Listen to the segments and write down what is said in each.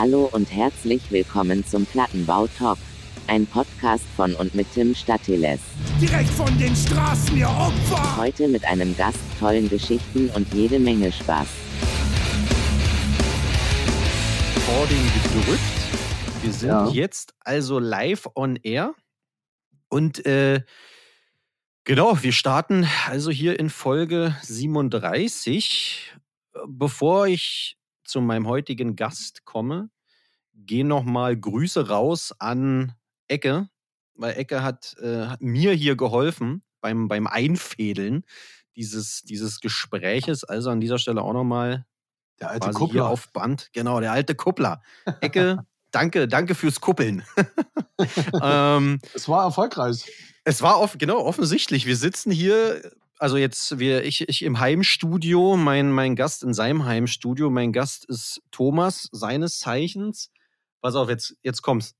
Hallo und herzlich willkommen zum Plattenbau Talk. Ein Podcast von und mit Tim Statiles. Direkt von den Straßen, ihr Opfer! Heute mit einem Gast, tollen Geschichten und jede Menge Spaß. Recording gedrückt. Wir sind Ja. jetzt also live on air. Und äh, genau, wir starten also hier in Folge 37. Bevor ich zu meinem heutigen Gast komme, gehen nochmal Grüße raus an Ecke, weil Ecke hat, äh, hat mir hier geholfen beim, beim Einfädeln dieses, dieses Gespräches. Also an dieser Stelle auch nochmal Der alte Kuppler. auf Band. Genau, der alte Kuppler. Ecke, danke, danke fürs Kuppeln. ähm, Es war erfolgreich. es war off genau offensichtlich. Wir sitzen hier, also jetzt wir, ich, ich im Heimstudio, mein, mein Gast in seinem Heimstudio. Mein Gast ist Thomas, seines Zeichens. Pass auf, jetzt, jetzt kommt's.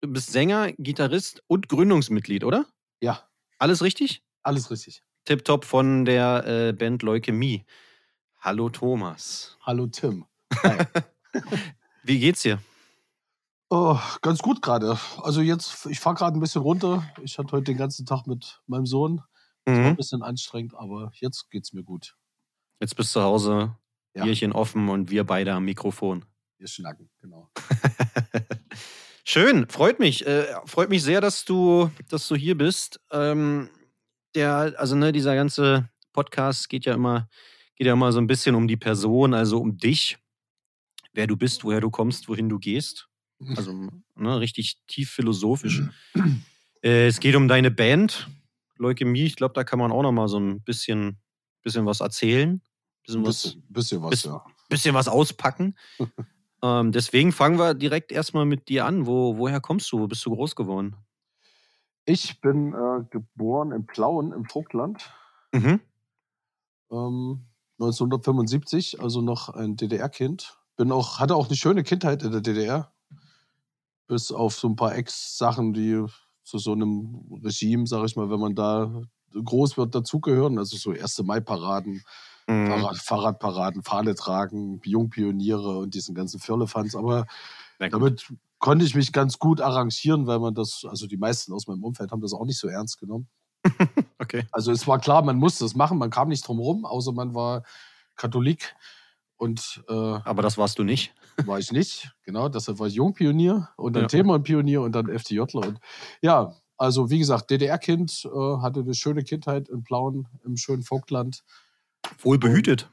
Du bist Sänger, Gitarrist und Gründungsmitglied, oder? Ja, Alles richtig? alles richtig. Tipptopp von der äh, Band Leukämie. Hallo Thomas. Hallo Tim. Hi. Wie geht's dir? oh, ganz gut gerade. Also jetzt, ich fahre gerade ein bisschen runter. Ich hatte heute den ganzen Tag mit meinem Sohn. Das war ein Mhm. bisschen anstrengend, aber jetzt geht's mir gut. Jetzt bist du zu Hause, Ja. Bierchen offen und wir beide am Mikrofon. Wir schnacken, genau. Schön, freut mich. Äh, freut mich sehr, dass du, dass du hier bist. Ähm, der, also ne, dieser ganze Podcast geht ja immer, geht ja immer so ein bisschen um die Person, also um dich, wer du bist, woher du kommst, wohin du gehst. Also ne, richtig tief philosophisch. äh, es geht um deine Band, Leukämie. Ich glaube, da kann man auch noch mal so ein bisschen, bisschen was erzählen, bisschen Ein was bisschen, bisschen was, bisschen- ja. bisschen was auspacken. ähm, deswegen fangen wir direkt erstmal mit dir an. Wo, woher kommst du? Wo bist du groß geworden? Ich bin äh, geboren in Plauen im Vogtland. Mhm. Ähm, 1975, also noch ein DDR-Kind. Bin auch, hatte auch eine schöne Kindheit in der DDR. Bis auf so ein paar Ex-Sachen, die zu so einem Regime, sag ich mal, wenn man da groß wird, dazugehören. Also so erste Mai-Paraden, Mhm. Fahrrad, Fahrradparaden, Fahne tragen, Jungpioniere und diesen ganzen Firlefanz. Aber damit konnte ich mich ganz gut arrangieren, weil man das, also die meisten aus meinem Umfeld haben das auch nicht so ernst genommen. Okay. Also es war klar, man musste es machen, man kam nicht drum rum, außer man war Katholik und äh, Aber das warst du nicht. war ich nicht. Genau, deshalb war ich Jungpionier und dann Ja. Themenpionier und dann FDJler. Und ja, also wie gesagt, DDR-Kind, äh, hatte eine schöne Kindheit in Plauen, im schönen Vogtland. Wohl behütet.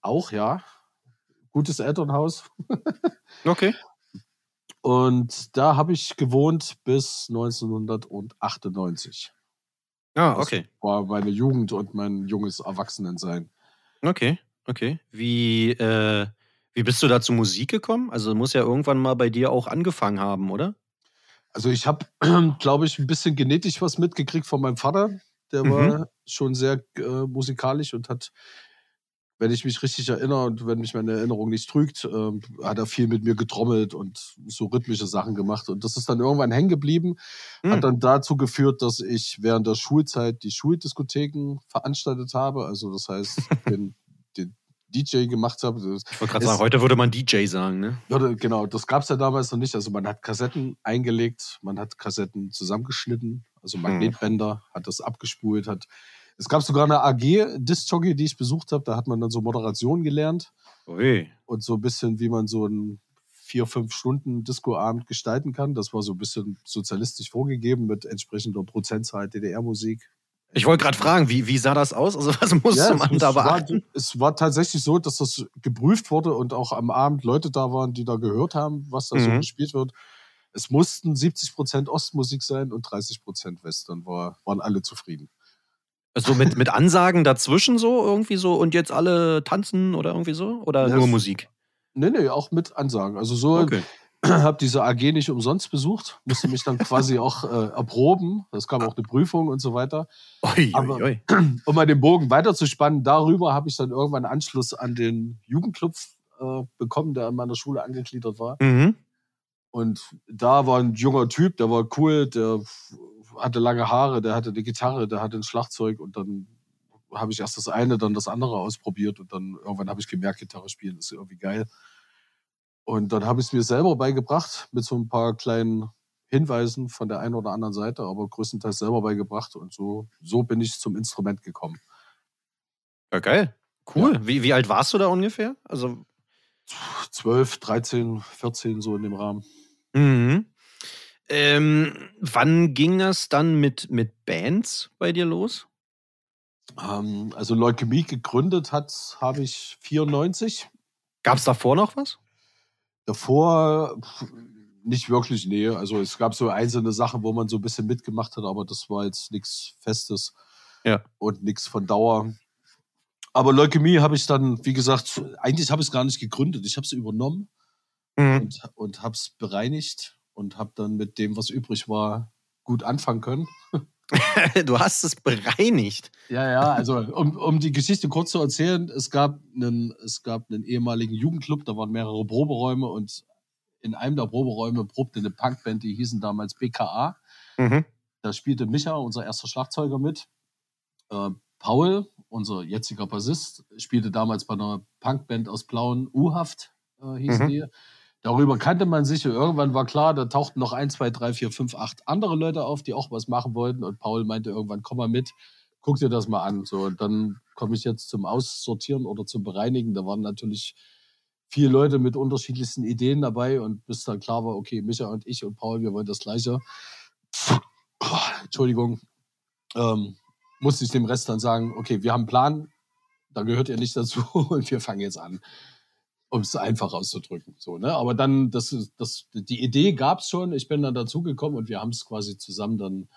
Auch, ja. Gutes Elternhaus. Okay. Und da habe ich gewohnt bis 1998. Ah, Das okay. War meine Jugend und mein junges Erwachsenensein. Okay. Okay. Wie, äh, wie bist du da zur Musik gekommen? Also muss ja irgendwann mal bei dir auch angefangen haben, oder? Also ich habe, glaube ich, ein bisschen genetisch was mitgekriegt von meinem Vater. Der Mhm. war schon sehr äh, musikalisch und hat, wenn ich mich richtig erinnere und wenn mich meine Erinnerung nicht trügt, ähm, hat er viel mit mir getrommelt und so rhythmische Sachen gemacht. Und das ist dann irgendwann hängen geblieben. Hm. Hat dann dazu geführt, dass ich während der Schulzeit die Schuldiskotheken veranstaltet habe. Also das heißt, den, den DJ gemacht habe. Ich wollte gerade sagen, heute würde man DJ sagen, ne? ja, genau, das gab es ja damals noch nicht. Also man hat Kassetten eingelegt, man hat Kassetten zusammengeschnitten, also Magnetbänder, hat das abgespult, hat. Es gab sogar eine AG Disc-Jockey, die ich besucht habe. Da hat man dann so Moderation gelernt Ui. und so ein bisschen, wie man so einen vier, fünf Stunden Disco-Abend gestalten kann. Das war so ein bisschen sozialistisch vorgegeben mit entsprechender Prozentzahl DDR-Musik. Ich wollte gerade fragen, wie, wie sah das aus? Also was musste Ja, man da es, war, beachten? es war tatsächlich so, dass das geprüft wurde und auch am Abend Leute da waren, die da gehört haben, was da so Mhm. gespielt wird. Es mussten 70% Ostmusik sein und 30% West. Dann war, waren alle zufrieden. Also mit, mit Ansagen dazwischen so irgendwie so und jetzt alle tanzen oder irgendwie so? Oder Ja, nur Musik? Nee, nee, auch mit Ansagen. Also so Okay. habe diese AG nicht umsonst besucht, musste mich dann quasi auch äh, erproben. Es gab auch eine Prüfung und so weiter. Ui, Aber- ui, ui. Um mal den Bogen weiterzuspannen, darüber habe ich dann irgendwann Anschluss an den Jugendclub äh, bekommen, der an meiner Schule angegliedert war. Mhm. Und da war ein junger Typ, der war cool, der hatte lange Haare, der hatte eine Gitarre, der hatte ein Schlagzeug und dann habe ich erst das eine, dann das andere ausprobiert und dann irgendwann habe ich gemerkt, Gitarre spielen ist irgendwie geil. Und dann habe ich es mir selber beigebracht mit so ein paar kleinen Hinweisen von der einen oder anderen Seite, aber größtenteils selber beigebracht. Und so, so bin ich zum Instrument gekommen. Ja, geil. Cool. Ja. Wie, wie alt warst du da ungefähr? Also 12, 13, 14, so in dem Rahmen. Mhm. Ähm, wann ging das dann mit, mit Bands bei dir los? Ähm, also Leukämie gegründet hat, habe ich 94. Gab es davor noch was? Davor nicht wirklich, nee. Also es gab so einzelne Sachen, wo man so ein bisschen mitgemacht hat, aber das war jetzt nichts Festes ja. und nichts von Dauer. Aber Leukämie habe ich dann, wie gesagt, eigentlich habe ich es gar nicht gegründet. Ich habe es übernommen mhm. und, und habe es bereinigt und habe dann mit dem, was übrig war, gut anfangen können. du hast es bereinigt. Ja, ja, also um, um die Geschichte kurz zu erzählen, es gab, einen, es gab einen ehemaligen Jugendclub, da waren mehrere Proberäume und in einem der Proberäume probte eine Punkband, die hießen damals BKA. Mhm. Da spielte Micha, unser erster Schlagzeuger, mit. Äh, Paul, unser jetziger Bassist, spielte damals bei einer Punkband aus Plauen, U-Haft äh, hießen mhm. die. Darüber kannte man sich und irgendwann war klar, da tauchten noch ein, zwei, drei, vier, fünf, acht andere Leute auf, die auch was machen wollten. Und Paul meinte irgendwann, komm mal mit, guck dir das mal an. So, und dann komme ich jetzt zum Aussortieren oder zum Bereinigen. Da waren natürlich viele Leute mit unterschiedlichsten Ideen dabei und bis dann klar war, okay, Micha und ich und Paul, wir wollen das Gleiche. Entschuldigung. Ähm, musste ich dem Rest dann sagen, okay, wir haben einen Plan, da gehört ihr nicht dazu und wir fangen jetzt an um es einfach auszudrücken. So, ne? Aber dann, das, das, die Idee gab es schon, ich bin dann dazugekommen und wir haben es quasi zusammen dann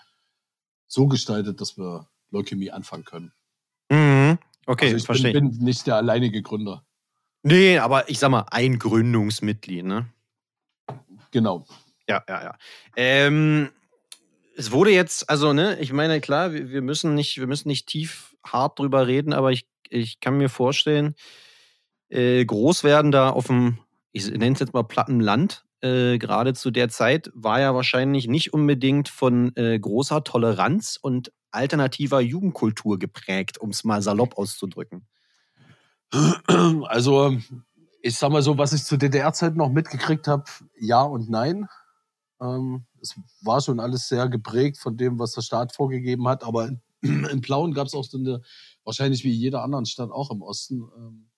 so gestaltet, dass wir Leukämie anfangen können. Mhm. Okay, also ich verstehe. bin, bin nicht der alleinige Gründer. Nee, aber ich sag mal, ein Gründungsmitglied, ne? Genau. Ja, ja, ja. Ähm, es wurde jetzt, also, ne, ich meine, klar, wir, wir, müssen nicht, wir müssen nicht tief hart drüber reden, aber ich, ich kann mir vorstellen, äh, groß werden da auf dem, ich nenne es jetzt mal Plattenland, äh, gerade zu der Zeit, war ja wahrscheinlich nicht unbedingt von äh, großer Toleranz und alternativer Jugendkultur geprägt, um es mal salopp auszudrücken. Also, ich sag mal so, was ich zu DDR-Zeiten noch mitgekriegt habe, ja und nein. Ähm, es war schon alles sehr geprägt von dem, was der Staat vorgegeben hat, aber in, in Plauen gab es auch so eine, wahrscheinlich wie jeder anderen Stadt auch im Osten, ähm,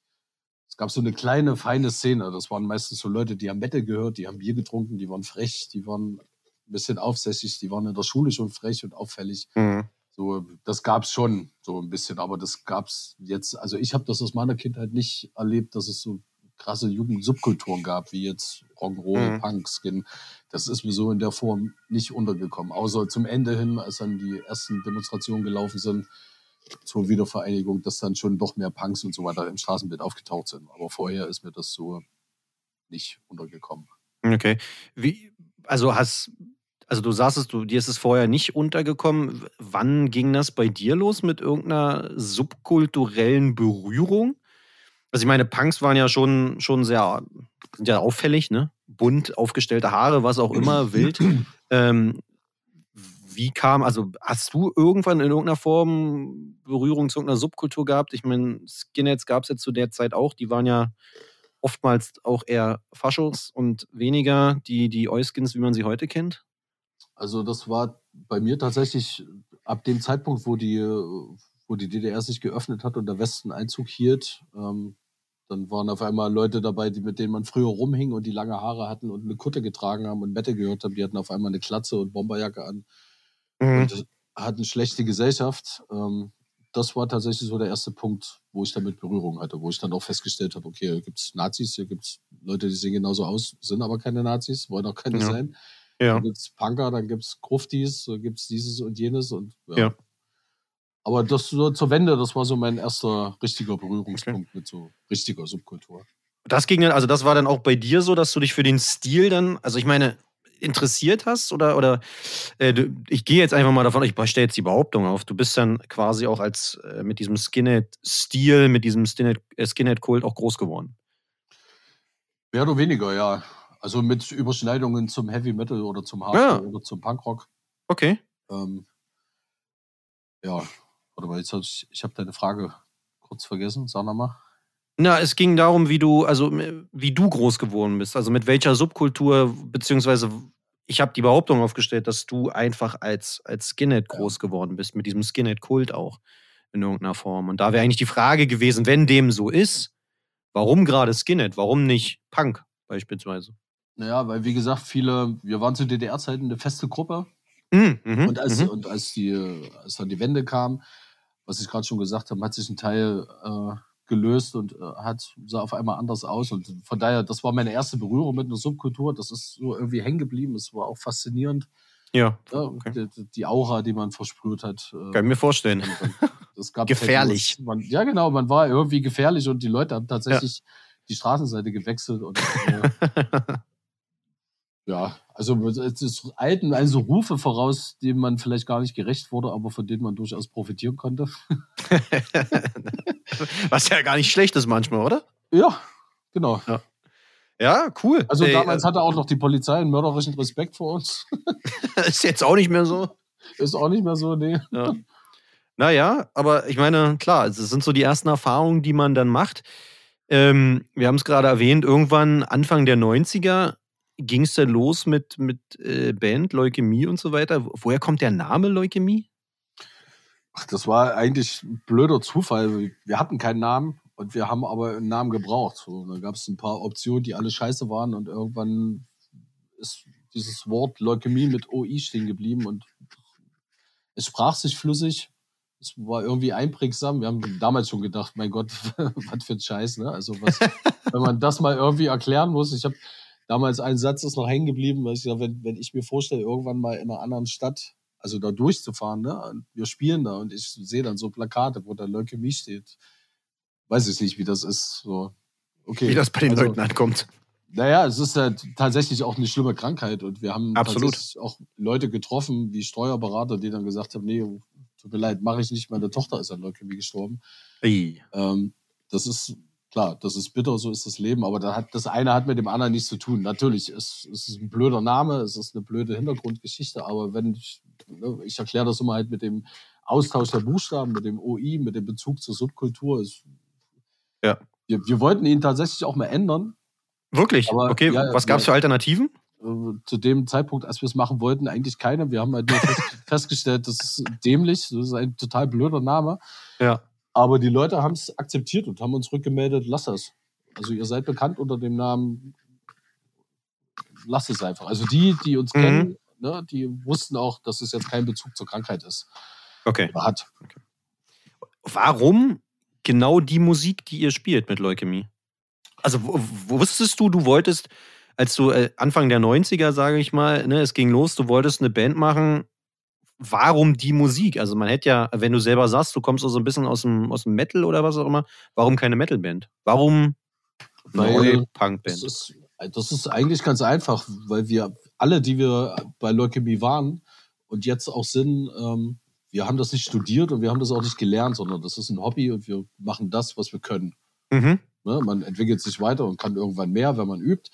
es gab so eine kleine, feine Szene. Das waren meistens so Leute, die haben Mette gehört, die haben Bier getrunken, die waren frech, die waren ein bisschen aufsässig, die waren in der Schule schon frech und auffällig. Mhm. So, das gab es schon so ein bisschen, aber das gab es jetzt, also ich habe das aus meiner Kindheit nicht erlebt, dass es so krasse Jugendsubkulturen gab, wie jetzt Rock'n'Roll, mhm. Punk, Skin. Das ist mir so in der Form nicht untergekommen. Außer zum Ende hin, als dann die ersten Demonstrationen gelaufen sind, zur Wiedervereinigung, dass dann schon doch mehr Punks und so weiter im Straßenbild aufgetaucht sind. Aber vorher ist mir das so nicht untergekommen. Okay. Wie, also hast, also du sagst du, dir ist es vorher nicht untergekommen. Wann ging das bei dir los mit irgendeiner subkulturellen Berührung? Also ich meine, Punks waren ja schon, schon sehr, sind ja auffällig, ne? Bunt, aufgestellte Haare, was auch immer, wild. Ähm, wie kam, also hast du irgendwann in irgendeiner Form Berührung zu irgendeiner Subkultur gehabt? Ich meine, Skinheads gab es ja zu der Zeit auch, die waren ja oftmals auch eher Faschos und weniger die, die Euskins, wie man sie heute kennt. Also das war bei mir tatsächlich ab dem Zeitpunkt, wo die, wo die DDR sich geöffnet hat und der Westen Einzug hielt, ähm, dann waren auf einmal Leute dabei, die, mit denen man früher rumhing und die lange Haare hatten und eine Kutte getragen haben und Mette gehört haben. Die hatten auf einmal eine Klatze und Bomberjacke an. Mhm. Hatten schlechte Gesellschaft. Ähm, das war tatsächlich so der erste Punkt, wo ich damit Berührung hatte, wo ich dann auch festgestellt habe, okay, hier gibt es Nazis, hier gibt es Leute, die sehen genauso aus, sind aber keine Nazis, wollen auch keine ja. sein. Ja. Dann gibt es Punker, dann gibt es Gruftis, dann gibt es dieses und jenes und ja. ja. Aber das so zur Wende, das war so mein erster richtiger Berührungspunkt okay. mit so richtiger Subkultur. Das ging dann, also das war dann auch bei dir so, dass du dich für den Stil dann, also ich meine, interessiert hast? Oder, oder äh, ich gehe jetzt einfach mal davon, ich stelle jetzt die Behauptung auf, du bist dann quasi auch als äh, mit diesem Skinhead-Stil, mit diesem äh, Skinhead-Kult auch groß geworden. Mehr oder weniger, ja. Also mit Überschneidungen zum Heavy Metal oder zum Hardcore ja. oder zum Punkrock. Okay. Ähm, ja, warte mal, jetzt hab ich, ich habe deine Frage kurz vergessen. Sag nochmal. Na, es ging darum, wie du, also wie du groß geworden bist. Also mit welcher Subkultur, beziehungsweise ich habe die Behauptung aufgestellt, dass du einfach als, als Skinhead groß geworden bist, mit diesem Skinhead-Kult auch in irgendeiner Form. Und da wäre eigentlich die Frage gewesen, wenn dem so ist, warum gerade Skinhead? Warum nicht Punk beispielsweise? Naja, weil wie gesagt, viele, wir waren zu DDR-Zeiten eine feste Gruppe. Mhm, mhm, Und als, mhm. und als, die, als dann die Wende kam, was ich gerade schon gesagt habe, hat sich ein Teil äh, gelöst und äh, hat sah auf einmal anders aus. Und von daher, das war meine erste Berührung mit einer Subkultur. Das ist so irgendwie hängen geblieben. Es war auch faszinierend. Ja, Ja, okay. die, die Aura, die man versprüht hat. äh, kann ich mir vorstellen. gab Gefährlich. Man, ja, genau, man war irgendwie gefährlich und die Leute haben tatsächlich die Straßenseite gewechselt und äh, ja, also es ist alten also Rufe voraus, denen man vielleicht gar nicht gerecht wurde, aber von denen man durchaus profitieren konnte. Was ja gar nicht schlecht ist manchmal, oder? Ja, genau. Ja, cool. Also Ey, damals hatte auch noch die Polizei einen mörderischen Respekt vor uns. äh, ist jetzt auch nicht mehr so. Ist auch nicht mehr so, nee. Ja. Naja, aber ich meine, klar, es sind so die ersten Erfahrungen, die man dann macht. Ähm, wir haben es gerade erwähnt, irgendwann Anfang der 90er ging es dann los mit, mit äh, Band, Leukämie und so weiter. Woher kommt der Name Leukämie? Ach, das war eigentlich ein blöder Zufall. Wir hatten keinen Namen und wir haben aber einen Namen gebraucht. So, da gab es ein paar Optionen, die alle scheiße waren und irgendwann ist dieses Wort Leukämie mit OI stehen geblieben und es sprach sich flüssig. Es war irgendwie einprägsam. Wir haben damals schon gedacht, mein Gott, was für ein Scheiß, ne? Also was, wenn man das mal irgendwie erklären muss. Ich habe damals ein Satz ist noch hängen geblieben, weil ich gesagt, wenn, wenn ich mir vorstelle, irgendwann mal in einer anderen Stadt, also da durchzufahren, ne? Und wir spielen da und ich sehe dann so Plakate, wo da Leukämie steht. Weiß ich nicht, wie das ist. So. Okay. Wie das bei den Also, Leuten ankommt. Naja, es ist ja tatsächlich auch eine schlimme Krankheit und wir haben Absolut. tatsächlich auch Leute getroffen, wie Steuerberater, die dann gesagt haben, nee, tut mir leid, mache ich nicht, meine Tochter ist an Leukämie gestorben. Ähm, das ist klar, das ist bitter, so ist das Leben, aber da hat, das eine hat mit dem anderen nichts zu tun. Natürlich, es, es ist ein blöder Name, es ist eine blöde Hintergrundgeschichte, aber wenn ich, ne, ich erkläre das immer halt mit dem Austausch der Buchstaben, mit dem OI, mit dem Bezug zur Subkultur. Es, Ja. Wir, wir wollten ihn tatsächlich auch mal ändern. Wirklich? Aber- okay, ja, was gab es für Alternativen? Äh, Zu dem Zeitpunkt, als wir es machen wollten, eigentlich keine. Wir haben halt nur fest, festgestellt, das ist dämlich, das ist ein total blöder Name. Ja. Aber die Leute haben es akzeptiert und haben uns rückgemeldet, lass das. Also ihr seid bekannt unter dem Namen, lasst es einfach. Also die, die uns Mhm. kennen, ne, die wussten auch, dass es jetzt kein Bezug zur Krankheit ist. Okay. Hat. Warum genau die Musik, die ihr spielt mit Leukämie? Also wusstest du, du wolltest, als du äh, Anfang der 90er, sage ich mal, ne, es ging los, du wolltest eine Band machen. Warum die Musik? Also man hätte ja, wenn du selber sagst, du kommst so ein bisschen aus dem, aus dem Metal oder was auch immer, warum keine Metalband? Warum neue Das Punkband? ist, das ist eigentlich ganz einfach, weil wir alle, die wir bei Leukämie waren und jetzt auch sind, ähm, wir haben das nicht studiert und wir haben das auch nicht gelernt, sondern das ist ein Hobby und wir machen das, was wir können. Mhm. Ne? Man entwickelt sich weiter und kann irgendwann mehr, wenn man übt.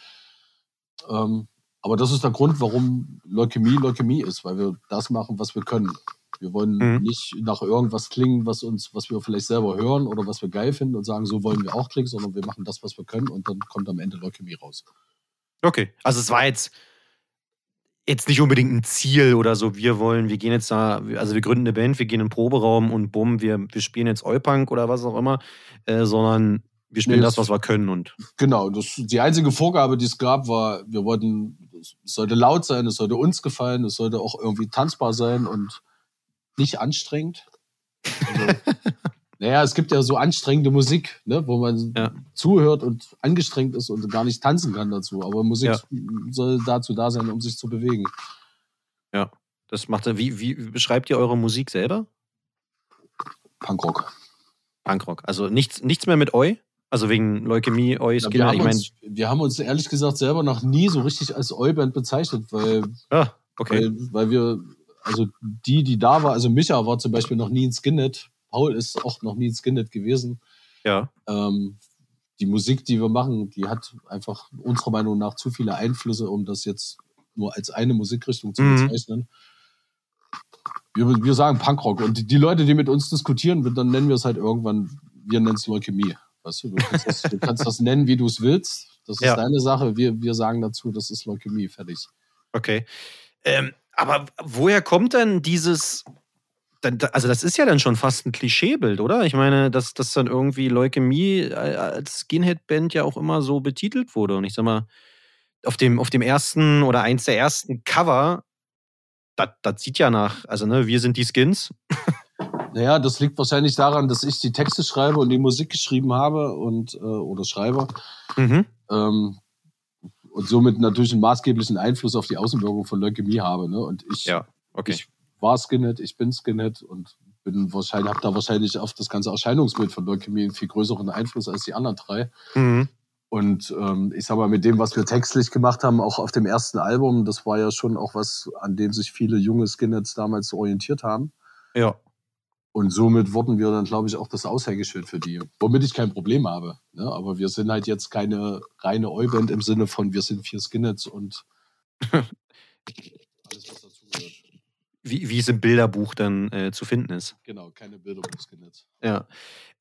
Ähm, aber das ist der Grund, warum Leukämie Leukämie ist, weil wir das machen, was wir können. Wir wollen Mhm. nicht nach irgendwas klingen, was uns, was wir vielleicht selber hören oder was wir geil finden und sagen, so wollen wir auch klingen, sondern wir machen das, was wir können und dann kommt am Ende Leukämie raus. Okay, also es war jetzt jetzt nicht unbedingt ein Ziel oder so. Wir wollen, wir gehen jetzt da, also wir gründen eine Band, wir gehen in den Proberaum und bumm, wir, wir spielen jetzt Eupunk oder was auch immer, äh, sondern wir spielen Nee, das, was wir können und Genau, das, die einzige Vorgabe, die es gab, war, wir wollten, es sollte laut sein, es sollte uns gefallen, es sollte auch irgendwie tanzbar sein und nicht anstrengend. Also, naja, es gibt ja so anstrengende Musik, ne, wo man Ja. zuhört und angestrengt ist und gar nicht tanzen kann dazu. Aber Musik Ja. soll dazu da sein, um sich zu bewegen. das macht wie, wie beschreibt ihr eure Musik selber? Punkrock. Punkrock. Also nichts, nichts mehr mit Eu? Also wegen Leukämie, Eu, Ja, wir, Skinner. haben Ich meine, uns, wir haben uns ehrlich gesagt selber noch nie so richtig als Oi-Band bezeichnet, weil ah, okay. Weil, weil wir, also die, die da war, also Micha war zum Beispiel noch nie ein Skinhead, Paul ist auch noch nie ein Skinhead gewesen. Ja. Ähm, die Musik, die wir machen, die hat einfach unserer Meinung nach zu viele Einflüsse, um das jetzt nur als eine Musikrichtung zu Mhm. bezeichnen. Wir, wir sagen Punkrock und die, die Leute, die mit uns diskutieren, dann nennen wir es halt irgendwann, wir nennen es Leukämie. Weißt du, du kannst das, du kannst das nennen, wie du es willst. Das ist Ja. deine Sache. Wir, wir sagen dazu, das ist Leukämie, fertig. Okay. Ähm, aber woher kommt denn dieses. Also, das ist ja dann schon fast ein Klischeebild, oder? Ich meine, dass, dass dann irgendwie Leukämie äh, als Skinhead-Band ja auch immer so betitelt wurde. Und ich sag mal, auf dem, auf dem ersten oder eins der ersten Cover, das das sieht ja nach, also ne, wir sind die Skins. Naja, das liegt wahrscheinlich daran, dass ich die Texte schreibe und die Musik geschrieben habe und äh, oder schreibe. Mhm. Ähm, und somit natürlich einen maßgeblichen Einfluss auf die Außenwirkung von Leukämie habe. Ne? Und ich, Ja, okay. ich war Skinhead, ich bin Skinhead und bin wahrscheinlich, habe da wahrscheinlich auf das ganze Erscheinungsbild von Leukämie einen viel größeren Einfluss als die anderen drei. Mhm. Und ähm, ich sag mal, mit dem, was wir textlich gemacht haben, auch auf dem ersten Album, das war ja schon auch was, an dem sich viele junge Skinheads damals orientiert haben. Ja. Und somit wurden wir dann, glaube ich, auch das Aushängeschild für die. Womit ich kein Problem habe. Ne? Aber wir sind halt jetzt keine reine Oi-Band im Sinne von, wir sind vier Skinheads und alles, was dazugehört. Wie, wie es im Bilderbuch dann äh, zu finden ist. Genau, keine Bilderbuch-Skinheads. Ja.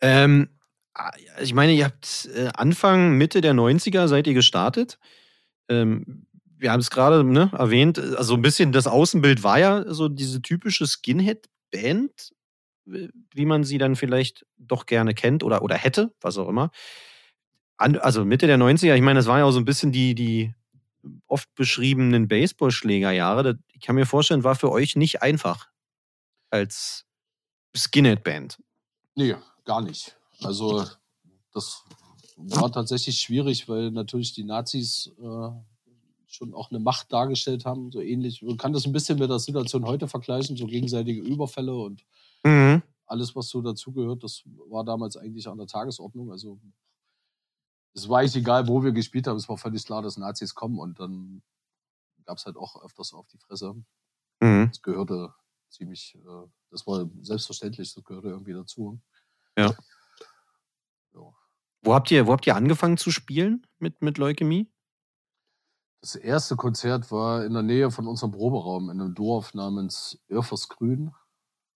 Ähm, ah, ich meine, ihr habt äh, Anfang, Mitte der 90er seid ihr gestartet. Ähm, wir haben es gerade ne, erwähnt, äh, also ein bisschen das Außenbild war ja so diese typische Skinhead-Band, wie man sie dann vielleicht doch gerne kennt oder, oder hätte, was auch immer. An, also Mitte der 90er, ich meine, das war ja auch so ein bisschen die, die oft beschriebenen Baseballschlägerjahre. Ich kann mir vorstellen, war für euch nicht einfach als Skinhead-Band. Nee, gar nicht. Also, das war tatsächlich schwierig, weil natürlich die Nazis äh, schon auch eine Macht dargestellt haben, so ähnlich. Man kann das ein bisschen mit der Situation heute vergleichen, so gegenseitige Überfälle und Mhm. alles, was so dazugehört, das war damals eigentlich an der Tagesordnung. Also es war eigentlich egal, wo wir gespielt haben, es war völlig klar, dass Nazis kommen und dann gab es halt auch öfters auf die Fresse. Mhm. Das gehörte ziemlich, äh, das war selbstverständlich, das gehörte irgendwie dazu. Ja. Ja. Wo habt ihr, wo habt ihr angefangen zu spielen mit, mit Leukämie? Das erste Konzert war in der Nähe von unserem Proberaum in einem Dorf namens Örfersgrün.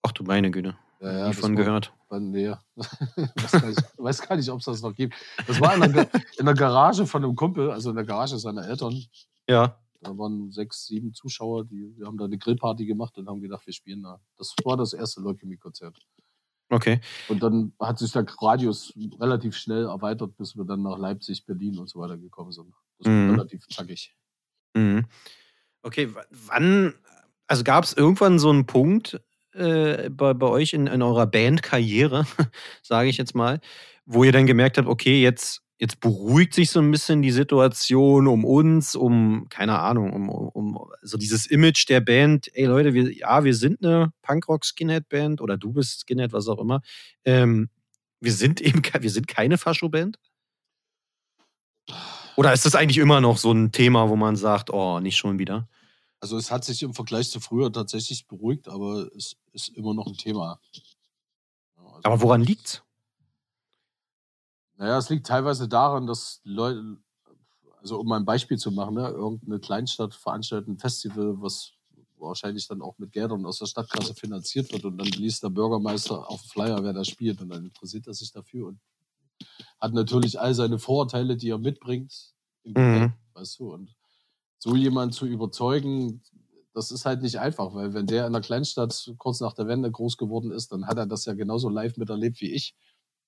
Ach du meine Güte. Ja, ja, Nie das von war- gehört. War, nee, weiß gar nicht, weiß gar nicht ob es das noch gibt. Das war in der, in der Garage von einem Kumpel, also in der Garage seiner Eltern. Ja. Da waren sechs, sieben Zuschauer, die wir haben da eine Grillparty gemacht und haben gedacht, wir spielen da. Das war das erste Leukämie-Konzert. Okay. Und dann hat sich der Radius relativ schnell erweitert, bis wir dann nach Leipzig, Berlin und so weiter gekommen sind. Das war Mhm. relativ zackig. Mhm. Okay, wann, also gab es irgendwann so einen Punkt äh, bei, bei euch in, in eurer Bandkarriere, sage ich jetzt mal, wo ihr dann gemerkt habt, okay, jetzt, jetzt beruhigt sich so ein bisschen die Situation um uns, um, keine Ahnung, um, um, um so dieses Image der Band, ey Leute, wir, ja, wir sind eine Punkrock-Skinhead-Band oder du bist Skinhead, was auch immer. Ähm, wir sind eben wir sind keine Fascho-Band? Oder ist das eigentlich immer noch so ein Thema, wo man sagt, oh, nicht schon wieder? Also es hat sich im Vergleich zu früher tatsächlich beruhigt, aber es ist immer noch ein Thema. Also- Aber woran liegt's? Naja, es liegt teilweise daran, dass Leute, also um mal ein Beispiel zu machen, ne, irgendeine Kleinstadt veranstaltet ein Festival, was wahrscheinlich dann auch mit Geldern aus der Stadtkasse finanziert wird und dann liest der Bürgermeister auf dem Flyer, wer da spielt und dann interessiert er sich dafür und hat natürlich all seine Vorurteile, die er mitbringt, im Mhm. Weißt du, und so jemanden zu überzeugen, das ist halt nicht einfach, weil wenn der in der Kleinstadt kurz nach der Wende groß geworden ist, dann hat er das ja genauso live miterlebt wie ich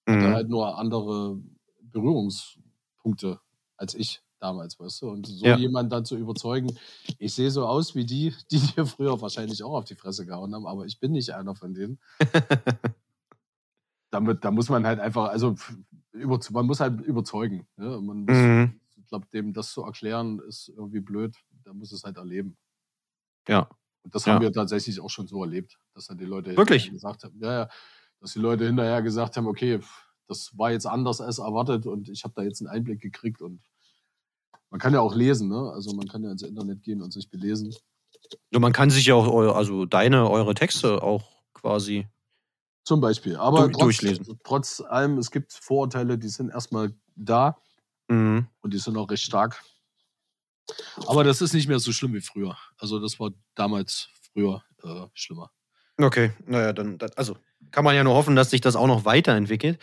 hat er Mhm. halt nur andere Berührungspunkte als ich damals, weißt du? Und so Ja. jemand dann zu überzeugen, ich sehe so aus wie die, die dir früher wahrscheinlich auch auf die Fresse gehauen haben, aber ich bin nicht einer von denen. Damit, da muss man halt einfach, also über, man muss halt überzeugen. Ne? Man muss, Mhm. Ich glaube, dem das zu erklären, ist irgendwie blöd. Da muss es halt erleben. Ja. Und das Ja. haben wir tatsächlich auch schon so erlebt, dass dann die Leute Wirklich? hinterher gesagt haben, ja, ja, dass die Leute hinterher gesagt haben, okay, das war jetzt anders als erwartet und ich habe da jetzt einen Einblick gekriegt und man kann ja auch lesen, ne? Also man kann ja ins Internet gehen und sich belesen. Ja, man kann sich ja auch, eu- also deine, eure Texte auch quasi. Zum Beispiel. Aber Du- trotz, durchlesen. trotz allem, es gibt Vorurteile, die sind erstmal da Mhm. und die sind auch recht stark. Aber das ist nicht mehr so schlimm wie früher. Also das war damals früher äh, schlimmer. Okay, naja, dann, dann, also kann man ja nur hoffen, dass sich das auch noch weiterentwickelt.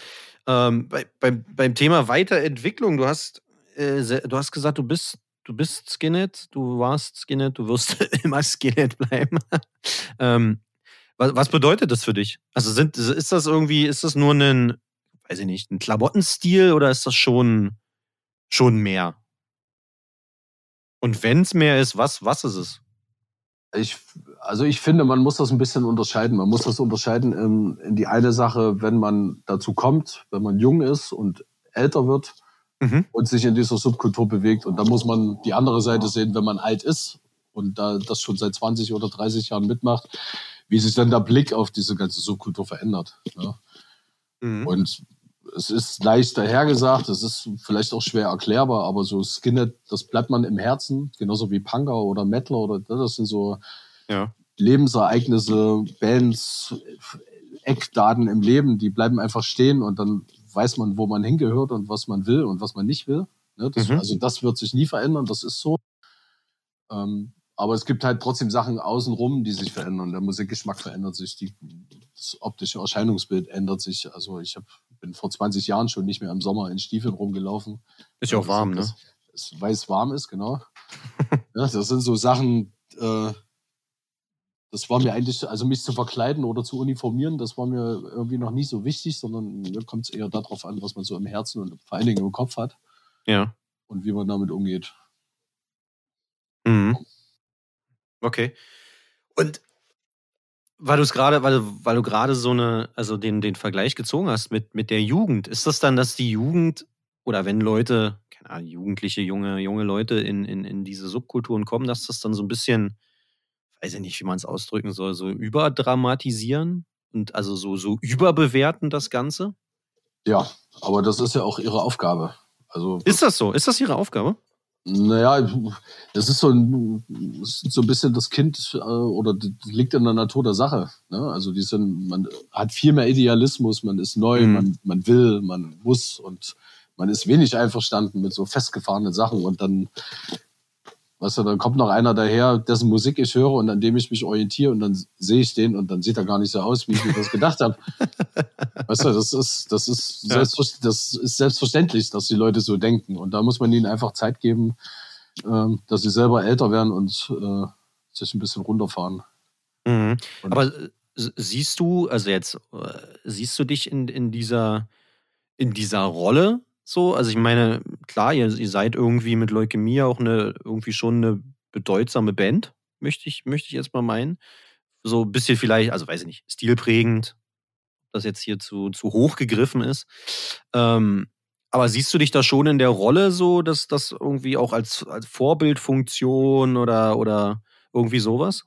Ähm, bei, bei, beim Thema Weiterentwicklung, du hast, äh, du hast gesagt, du bist, du bist Skinhead, du warst Skinhead, du wirst immer Skinhead bleiben. ähm, was, was bedeutet das für dich? Also sind, ist das irgendwie, ist das nur ein, weiß ich nicht, ein Klamottenstil oder ist das schon, schon mehr? Und wenn es mehr ist, was, was ist es? Ich, also ich finde, man muss das ein bisschen unterscheiden. Man muss das unterscheiden in, in die eine Sache, wenn man dazu kommt, wenn man jung ist und älter wird mhm. und sich in dieser Subkultur bewegt. Und da muss man die andere Seite sehen, wenn man alt ist und da das schon seit 20 oder 30 Jahren mitmacht, wie sich dann der Blick auf diese ganze Subkultur verändert. Ja. Mhm. Und es ist leicht dahergesagt, es ist vielleicht auch schwer erklärbar, aber so Skinhead, das bleibt man im Herzen, genauso wie Punker oder Metal oder das sind so ja. Lebensereignisse, Bands, Eckdaten im Leben, die bleiben einfach stehen und dann weiß man, wo man hingehört und was man will und was man nicht will. Ne, das, mhm. Also das wird sich nie verändern, das ist so. Ähm, aber es gibt halt trotzdem Sachen außenrum, die sich verändern. Der Musikgeschmack verändert sich, die, das optische Erscheinungsbild ändert sich. Also ich hab, bin vor 20 Jahren schon nicht mehr im Sommer in Stiefeln rumgelaufen. Ist ja auch warm, ne? Weil es warm ist, genau. ja, das sind so Sachen, äh, das war mir eigentlich, also mich zu verkleiden oder zu uniformieren, das war mir irgendwie noch nie so wichtig, sondern mir kommt es eher darauf an, was man so im Herzen und vor allen Dingen im Kopf hat. Ja. Und wie man damit umgeht. Mhm. Okay. Und weil du es gerade, weil, weil du gerade so eine, also den, den Vergleich gezogen hast mit, mit der Jugend, ist das dann, dass die Jugend oder wenn Leute, keine Ahnung, jugendliche, junge, junge Leute in, in, in diese Subkulturen kommen, dass das dann so ein bisschen, weiß ich nicht, wie man es ausdrücken soll, so überdramatisieren und also so, so überbewerten das Ganze? Ja, aber das ist ja auch ihre Aufgabe. Also, ist das so? Ist das ihre Aufgabe? Naja, das ist so ein, so ein bisschen das Kind äh, oder das liegt in der Natur der Sache. Ne? Also die sind, man hat viel mehr Idealismus, man ist neu, mhm. man, man will, man muss und man ist wenig einverstanden mit so festgefahrenen Sachen und dann Weißt du, dann kommt noch einer daher, dessen Musik ich höre und an dem ich mich orientiere und dann sehe ich den und dann sieht er gar nicht so aus, wie ich mir das gedacht habe. weißt du, das ist, das ist, ja. selbstver das ist selbstverständlich, dass die Leute so denken. Und da muss man ihnen einfach Zeit geben, ähm, dass sie selber älter werden und äh, sich ein bisschen runterfahren. Mhm. Aber siehst du, also jetzt, äh, siehst du dich in, in dieser, in dieser Rolle so, also ich meine, klar, ihr, ihr seid irgendwie mit Leukämie auch eine, irgendwie schon eine bedeutsame Band, möchte ich, möchte ich jetzt mal meinen. So ein bisschen vielleicht, also weiß ich nicht, stilprägend, das jetzt hier zu, zu hoch gegriffen ist. Ähm, aber siehst du dich da schon in der Rolle so, dass das irgendwie auch als, als Vorbildfunktion oder, oder irgendwie sowas?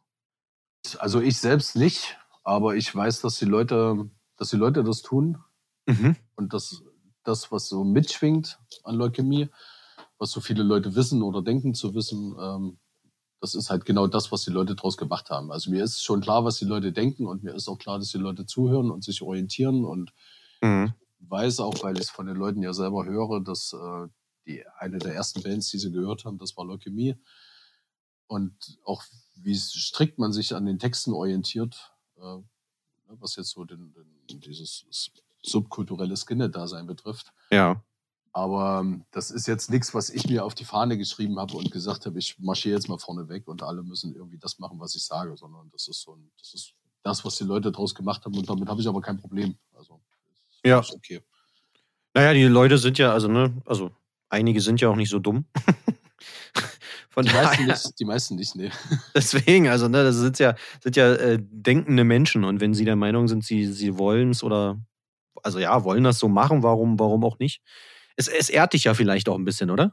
Also ich selbst nicht, aber ich weiß, dass die Leute, dass die Leute das tun. Mhm. Und das das, was so mitschwingt an Leukämie, was so viele Leute wissen oder denken zu wissen, ähm, das ist halt genau das, was die Leute daraus gemacht haben. Also mir ist schon klar, was die Leute denken und mir ist auch klar, dass die Leute zuhören und sich orientieren und mhm. weiß auch, weil ich es von den Leuten ja selber höre, dass äh, die eine der ersten Bands, die sie gehört haben, das war Leukämie. Und auch wie strikt man sich an den Texten orientiert, äh, ne, was jetzt so den, den, dieses subkulturelles Skinhead-Dasein betrifft. Ja. Aber ähm, das ist jetzt nichts, was ich mir auf die Fahne geschrieben habe und gesagt habe, ich marschiere jetzt mal vorne weg und alle müssen irgendwie das machen, was ich sage, sondern das ist so ein, das ist das, was die Leute daraus gemacht haben und damit habe ich aber kein Problem. Also ja. okay. Naja, die Leute sind ja, also, ne, also einige sind ja auch nicht so dumm. Von die, meisten nicht, die meisten nicht, nee. Deswegen, also, ne, das sind ja, sind ja äh, denkende Menschen und wenn sie der Meinung sind, sie, sie wollen es oder also ja, wollen das so machen, warum, warum auch nicht? Es, es ehrt dich ja vielleicht auch ein bisschen, oder?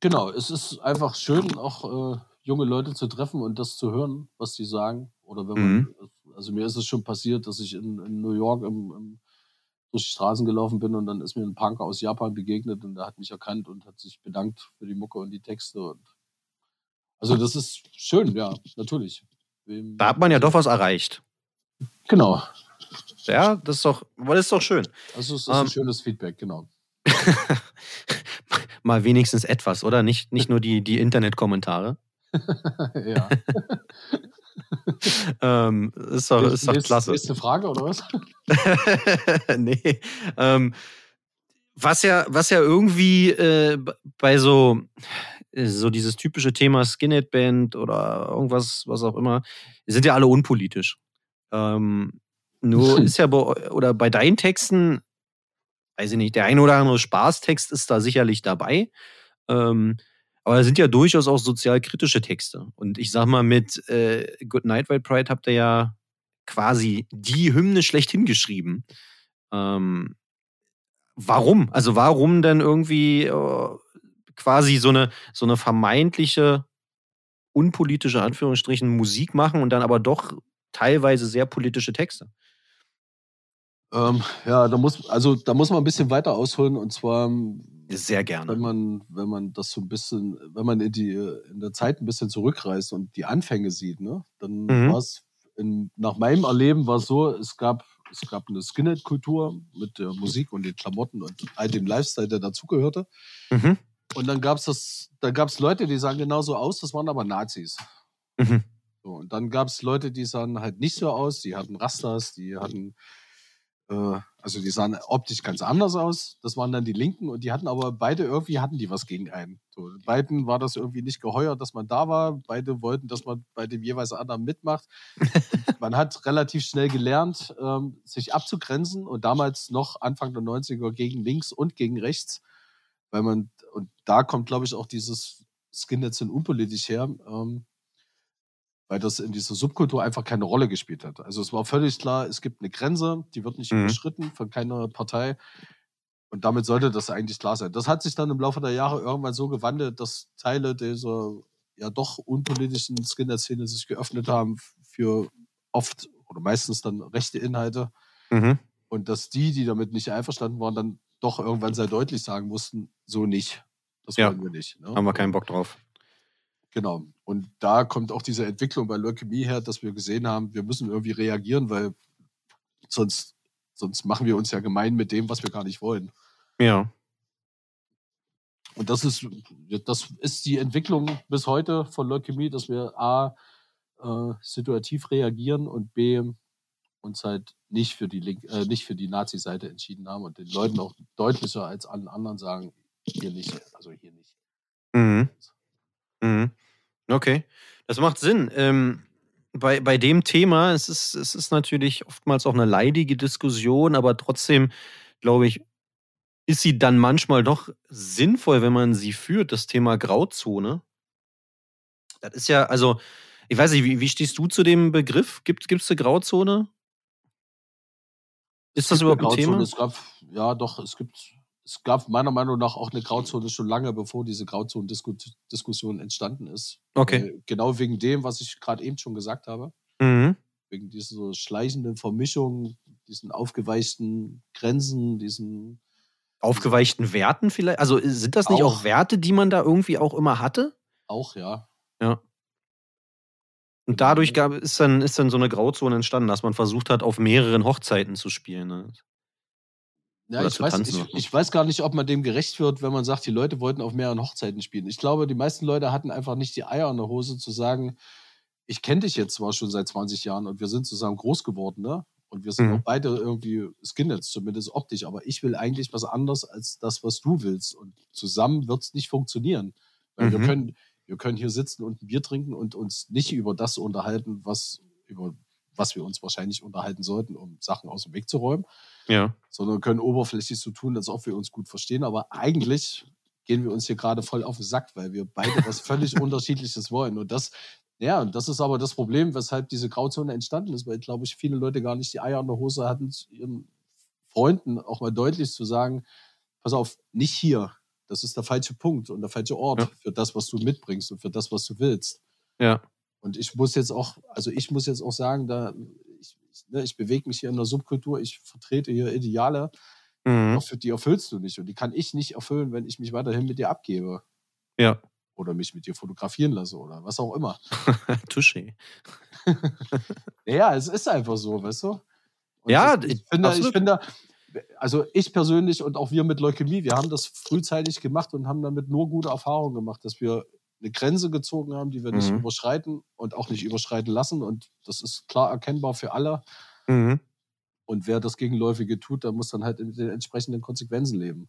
Genau, es ist einfach schön, auch äh, junge Leute zu treffen und das zu hören, was sie sagen. Oder wenn man, mhm. also mir ist es schon passiert, dass ich in, in New York im, im, durch die Straßen gelaufen bin und dann ist mir ein Punker aus Japan begegnet und der hat mich erkannt und hat sich bedankt für die Mucke und die Texte. Und also das ist schön, ja, natürlich. Wem, da hat man ja doch was erreicht. Genau, ja, das ist doch, das ist doch schön. Also es ist ein ähm, schönes Feedback, genau. Mal wenigstens etwas, oder? Nicht, nicht nur die, die Internetkommentare. ja. ähm, ist doch, ist doch Nächste- klasse. Nächste Frage, oder was? nee. Ähm, was ja, was ja irgendwie äh, bei so, so dieses typische Thema Skinhead-Band oder irgendwas, was auch immer, sind ja alle unpolitisch. Ähm, nur ist ja bei, oder bei deinen Texten, weiß ich nicht, der ein oder andere Spaßtext ist da sicherlich dabei. Ähm, aber es sind ja durchaus auch sozialkritische Texte. Und ich sag mal, mit äh, Good Night White Pride habt ihr ja quasi die Hymne schlechthin geschrieben. Ähm, warum? Also warum denn irgendwie äh, quasi so eine, so eine vermeintliche unpolitische Anführungsstrichen Musik machen und dann aber doch teilweise sehr politische Texte? Ähm, ja, da muss, also da muss man ein bisschen weiter ausholen und zwar, Sehr wenn gerne. man, wenn man das so ein bisschen, wenn man in die in der Zeit ein bisschen zurückreist und die Anfänge sieht, ne, dann Mhm. war es nach meinem Erleben war es so, es gab, es gab eine Skinhead-Kultur mit der Musik und den Klamotten und all dem Lifestyle, der dazugehörte. Mhm. Und dann gab es das, da gab es Leute, die sahen genauso aus, das waren aber Nazis. Mhm. So, und dann gab es Leute, die sahen halt nicht so aus, die hatten Rastas, die hatten, äh, also die sahen optisch ganz anders aus. Das waren dann die Linken und die hatten aber beide irgendwie hatten die was gegen einen. So, beiden war das irgendwie nicht geheuer, dass man da war. Beide wollten, dass man bei dem jeweils anderen mitmacht. man hat relativ schnell gelernt, ähm, sich abzugrenzen und damals noch Anfang der 90er gegen links und gegen rechts, weil man, und da kommt, glaube ich, auch dieses Skinheads sind unpolitisch her. Ähm, weil das in dieser Subkultur einfach keine Rolle gespielt hat. Also es war völlig klar, es gibt eine Grenze, die wird nicht Mhm. überschritten von keiner Partei. Und damit sollte das eigentlich klar sein. Das hat sich dann im Laufe der Jahre irgendwann so gewandelt, dass Teile dieser ja doch unpolitischen Skinhead-Szene sich geöffnet haben für oft oder meistens dann rechte Inhalte. Mhm. Und dass die, die damit nicht einverstanden waren, dann doch irgendwann sehr deutlich sagen mussten, so nicht. Das Ja. wollen wir nicht. Ne? Haben wir keinen Bock drauf. Genau. Und da kommt auch diese Entwicklung bei Leukämie her, dass wir gesehen haben, wir müssen irgendwie reagieren, weil sonst, sonst machen wir uns ja gemein mit dem, was wir gar nicht wollen. Ja. Und das ist, das ist die Entwicklung bis heute von Leukämie, dass wir A, äh, situativ reagieren und B, uns halt nicht für die Link, äh, nicht für die Nazi-Seite entschieden haben und den Leuten auch deutlicher als allen anderen sagen, hier nicht, also hier nicht. Mhm. Mhm. Okay, das macht Sinn. Ähm, bei, bei dem Thema, es ist, es ist natürlich oftmals auch eine leidige Diskussion, aber trotzdem, glaube ich, ist sie dann manchmal doch sinnvoll, wenn man sie führt, das Thema Grauzone. Das ist ja, also, ich weiß nicht, wie, wie stehst du zu dem Begriff? Gibt es eine Grauzone? Ist das überhaupt ein. Thema? Es gab, ja, doch, es gibt, es gab meiner Meinung nach auch eine Grauzone schon lange, bevor diese Grauzone-Diskussion entstanden ist. Okay. Äh, Genau wegen dem, was ich gerade eben schon gesagt habe. Mhm. Wegen dieser so schleichenden Vermischung, diesen aufgeweichten Grenzen, diesen. Aufgeweichten Werten vielleicht? Also sind das nicht auch, Auch. Werte, die man da irgendwie auch immer hatte? Auch, ja. Ja. Und dadurch gab, ist, dann, ist dann so eine Grauzone entstanden, dass man versucht hat, auf mehreren Hochzeiten zu spielen. Ne? Ja, ich weiß, ich, ich weiß gar nicht, ob man dem gerecht wird, wenn man sagt, die Leute wollten auf mehreren Hochzeiten spielen. Ich glaube, die meisten Leute hatten einfach nicht die Eier in der Hose zu sagen, ich kenne dich jetzt zwar schon seit 20 Jahren und wir sind zusammen groß geworden, ne? Und wir sind Mhm. auch beide irgendwie Skinheads, zumindest optisch, aber ich will eigentlich was anderes als das, was du willst. Und zusammen wird es nicht funktionieren. Weil wir Mhm. können, wir können hier sitzen und ein Bier trinken und uns nicht über das unterhalten, was, über was wir uns wahrscheinlich unterhalten sollten, um Sachen aus dem Weg zu räumen Ja. sondern können oberflächlich so tun, als ob wir uns gut verstehen. Aber eigentlich gehen wir uns hier gerade voll auf den Sack, weil wir beide was völlig Unterschiedliches wollen. Und das, ja, und das ist aber das Problem, weshalb diese Grauzone entstanden ist, weil, glaube ich, viele Leute gar nicht die Eier in der Hose hatten, ihren Freunden auch mal deutlich zu sagen, pass auf, nicht hier. Das ist der falsche Punkt und der falsche Ort Ja. für das, was du mitbringst und für das, was du willst. Ja. Und ich muss jetzt auch, also ich muss jetzt auch sagen, da ne, ich bewege mich hier in der Subkultur, ich vertrete hier Ideale, Mhm. auch für die erfüllst du nicht. Und die kann ich nicht erfüllen, wenn ich mich weiterhin mit dir abgebe. Ja. Oder mich mit dir fotografieren lasse oder was auch immer. Touché. Ja, es ist einfach so, weißt du? Und Ja, das, ich ich- finde, ich absolut. finde, also ich persönlich und auch wir mit Leukämie, wir haben das frühzeitig gemacht und haben damit nur gute Erfahrungen gemacht, dass wir eine Grenze gezogen haben, die wir nicht Mhm. überschreiten und auch nicht überschreiten lassen. Und das ist klar erkennbar für alle. Mhm. Und wer das Gegenläufige tut, der muss dann halt mit den entsprechenden Konsequenzen leben.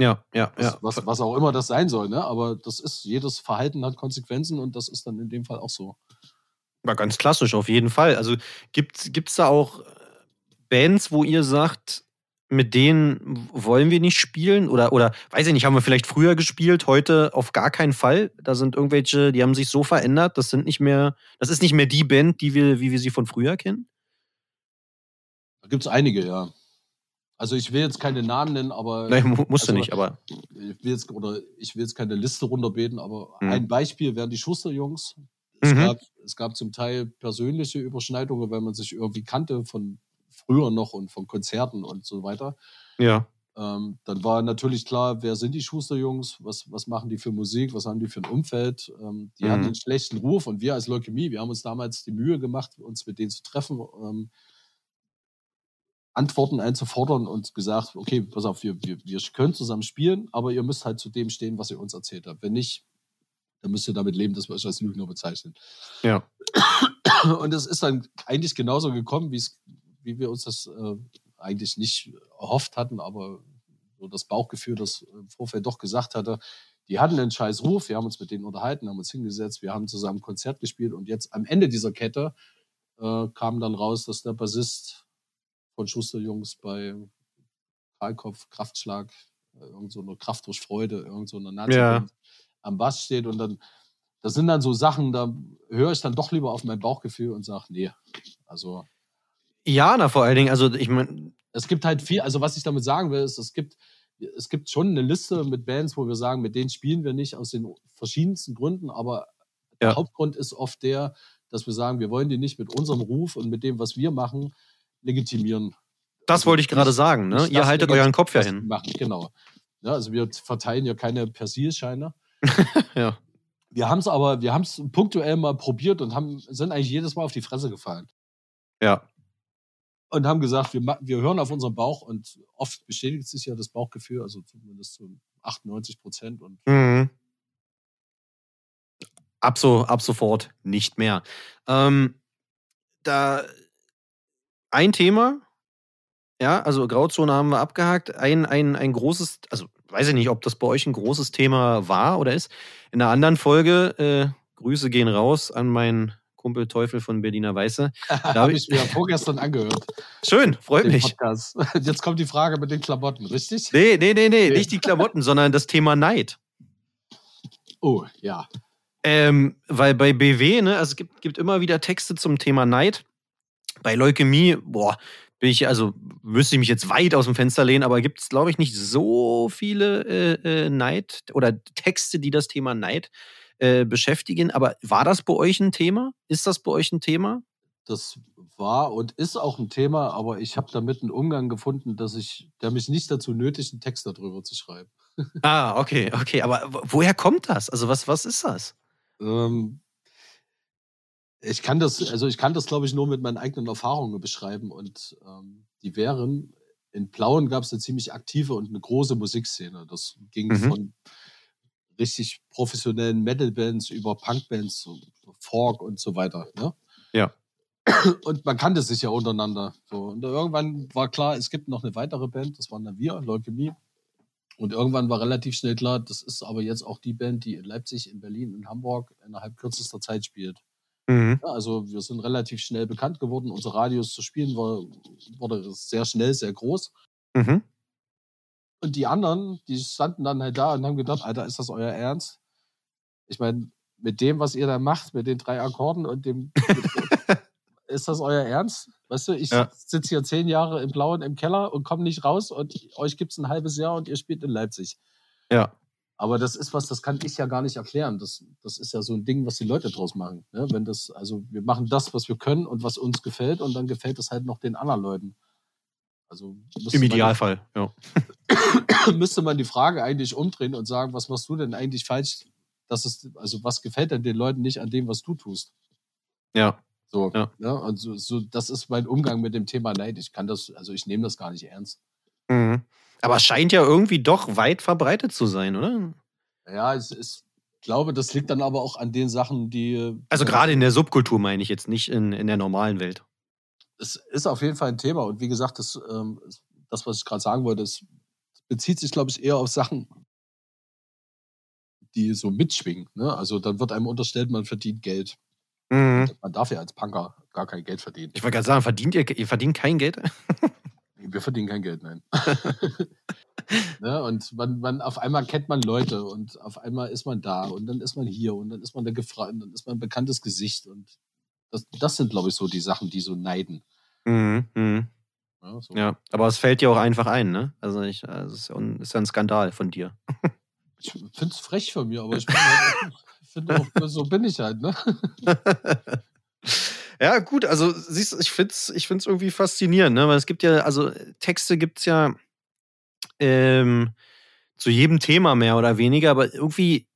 Ja, ja, Was, ja. was, was auch immer das sein soll, ne? Aber das ist, jedes Verhalten hat Konsequenzen und das ist dann in dem Fall auch so. War ganz klassisch, auf jeden Fall. Also gibt es da auch Bands, wo ihr sagt, mit denen wollen wir nicht spielen? Oder, oder weiß ich nicht, haben wir vielleicht früher gespielt, heute auf gar keinen Fall? Da sind irgendwelche, die haben sich so verändert, das sind nicht mehr, das ist nicht mehr die Band, die wir, wie wir sie von früher kennen? Da gibt es einige, ja. Also ich will jetzt keine Namen nennen, aber Nein, mu- musst du also- nicht, aber. ich will jetzt, oder ich will jetzt keine Liste runterbeten, aber Mhm. ein Beispiel wären die Schuster-Jungs. Es, Mhm. gab, es gab zum Teil persönliche Überschneidungen, weil man sich irgendwie kannte von früher noch und von Konzerten und so weiter. Ja. Ähm, dann war natürlich klar, wer sind die Schuster-Jungs, was, was machen die für Musik, was haben die für ein Umfeld. Ähm, die Mhm. hatten einen schlechten Ruf und wir als Leukämie, wir haben uns damals die Mühe gemacht, uns mit denen zu treffen, ähm, Antworten einzufordern und gesagt, okay, pass auf, wir, wir, wir können zusammen spielen, aber ihr müsst halt zu dem stehen, was ihr uns erzählt habt. Wenn nicht, dann müsst ihr damit leben, dass wir euch als Lügner bezeichnen. Ja. Und es ist dann eigentlich genauso gekommen, wie es, wie wir uns das äh, eigentlich nicht erhofft hatten, aber so das Bauchgefühl, das im Vorfeld doch gesagt hatte, die hatten einen scheiß Ruf, wir haben uns mit denen unterhalten, haben uns hingesetzt, wir haben zusammen Konzert gespielt und jetzt am Ende dieser Kette äh, kam dann raus, dass der Bassist von Schusterjungs bei Karlkopf, Kraftschlag, äh, irgend so eine Kraft durch Freude, irgend so eine nazi Ja. am Bass steht und dann, das sind dann so Sachen, da höre ich dann doch lieber auf mein Bauchgefühl und sage, nee, also Ja, na vor allen Dingen, also ich meine, es gibt halt viel, also was ich damit sagen will, ist, es gibt, es gibt schon eine Liste mit Bands, wo wir sagen, mit denen spielen wir nicht aus den verschiedensten Gründen, aber der Ja. Hauptgrund ist oft der, dass wir sagen, wir wollen die nicht mit unserem Ruf und mit dem, was wir machen, legitimieren. das wollte ich gerade sagen, ne? Ihr haltet euren Kopf ja hin. Machen. Genau. Ja, also wir verteilen ja keine Persilscheine. Ja. Wir haben es aber, wir haben es punktuell mal probiert und haben, sind eigentlich jedes Mal auf die Fresse gefallen. Ja. Und haben gesagt, wir, wir hören auf unseren Bauch und oft bestätigt sich ja das Bauchgefühl, also zumindest zu 98 Prozent. Und Mhm. Ab, so, ab sofort nicht mehr. Ähm, da ein Thema, ja, also Grauzone haben wir abgehakt. Ein, ein, ein großes, also weiß ich nicht, ob das bei euch ein großes Thema war oder ist. In einer anderen Folge, äh, Grüße gehen raus an meinen Kumpel Teufel von Berliner Weiße. habe ich- mir vorgestern angehört. Schön, freut mich. Podcast. Jetzt kommt die Frage mit den Klamotten, richtig? Nee, nee, nee, nee, Nee. nicht die Klamotten, sondern das Thema Neid. Oh, ja. Ähm, weil bei BW, ne, also es gibt, gibt immer wieder Texte zum Thema Neid. Bei Leukämie, boah, bin ich, also müsste ich mich jetzt weit aus dem Fenster lehnen, aber gibt es, glaube ich, nicht so viele äh, äh, Neid oder Texte, die das Thema Neid äh, beschäftigen. Aber war das bei euch ein Thema? Ist das bei euch ein Thema? Das war und ist auch ein Thema, aber ich habe damit einen Umgang gefunden, dass ich, der mich nicht dazu nötigt, einen Text darüber zu schreiben. Ah, okay, okay. Aber wo- woher kommt das? Also was, was ist das? Ähm, ich kann das, also ich kann das, glaube ich, nur mit meinen eigenen Erfahrungen beschreiben. Und ähm, die wären, in Plauen gab es eine ziemlich aktive und eine große Musikszene. Das ging Mhm. von richtig professionellen Metal-Bands über Punk-Bands, so Folk und so weiter. Ne? Ja. Und man kannte sich ja untereinander. So. Und irgendwann war klar, es gibt noch eine weitere Band, das waren dann wir, Leukämie. Und irgendwann war relativ schnell klar, das ist aber jetzt auch die Band, die in Leipzig, in Berlin, in Hamburg innerhalb kürzester Zeit spielt. Mhm. Ja, also wir sind relativ schnell bekannt geworden. Unser Radius zu spielen war, wurde sehr schnell, sehr groß. Mhm. Und die anderen, die standen dann halt da und haben gedacht, Alter, ist das euer Ernst? Ich meine, mit dem, was ihr da macht, mit den drei Akkorden und dem, ist das euer Ernst? Weißt du, ich Ja. sitze hier zehn Jahre im Blauen im Keller und komme nicht raus und euch gibt's ein halbes Jahr und ihr spielt in Leipzig. Ja. Aber das ist was, das kann ich ja gar nicht erklären. Das, das ist ja so ein Ding, was die Leute draus machen. Ne? Wenn das, also wir machen das, was wir können und was uns gefällt und dann gefällt es halt noch den anderen Leuten. Also Im man- Idealfall, ja. müsste man die Frage eigentlich umdrehen und sagen, was machst du denn eigentlich falsch? Das ist, also was gefällt denn den Leuten nicht an dem, was du tust? Ja. So, Ja. ne? Und so, so, das ist mein Umgang mit dem Thema Neid. Ich kann das, also ich nehme das gar nicht ernst. Mhm. Aber es scheint ja irgendwie doch weit verbreitet zu sein, oder? Ja, es ist, glaube, das liegt dann aber auch an den Sachen, die. Also gerade in der Subkultur meine ich jetzt nicht in, in der normalen Welt. Es ist auf jeden Fall ein Thema. Und wie gesagt, das, ähm, das was ich gerade sagen wollte, das bezieht sich, glaube ich, eher auf Sachen, die so mitschwingen. Ne? Also dann wird einem unterstellt, man verdient Geld. Mhm. Man darf ja als Punker gar kein Geld verdienen. Ich wollte gerade sagen, verdient ihr, ihr verdient kein Geld? Wir verdienen kein Geld, nein. ne? Und man, man, auf einmal kennt man Leute und auf einmal ist man da und dann ist man hier und dann ist man da gefragt und dann ist man ein bekanntes Gesicht und das, das sind, glaube ich, so die Sachen, die so neiden. Mhm. Mhm. Ja, so. Ja, aber es fällt dir auch einfach ein, ne? Also, ich, also es ist ja ein- Skandal von dir. Ich finde es frech von mir, aber ich, bin halt, finde auch, so bin ich halt, ne? ja, gut, also siehst du, ich finde es ich find's irgendwie faszinierend, ne? Weil es gibt ja, also Texte gibt es ja ähm, zu jedem Thema mehr oder weniger, aber irgendwie,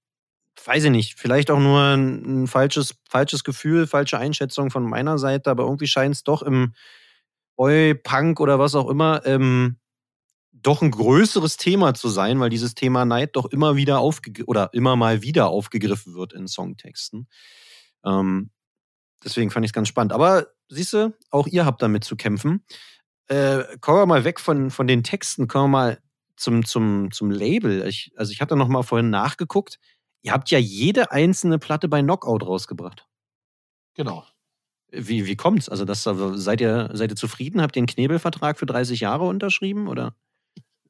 weiß ich nicht, vielleicht auch nur ein, falsches, falsches Gefühl, falsche Einschätzung von meiner Seite, aber irgendwie scheint es doch im Oi, Punk oder was auch immer, ähm, doch ein größeres Thema zu sein, weil dieses Thema Neid doch immer wieder aufgegriffen oder immer mal wieder aufgegriffen wird in Songtexten. Ähm, deswegen fand ich es ganz spannend. Aber siehst du, auch ihr habt damit zu kämpfen. Äh, kommen wir mal weg von, von den Texten, kommen wir mal zum, zum, zum Label. Ich, also ich hatte noch mal vorhin nachgeguckt. Ihr habt ja jede einzelne Platte bei Knockout rausgebracht. Genau. Wie, wie kommt's? Also das, seid, ihr, seid ihr zufrieden? Habt ihr einen Knebelvertrag für 30 Jahre unterschrieben? Oder?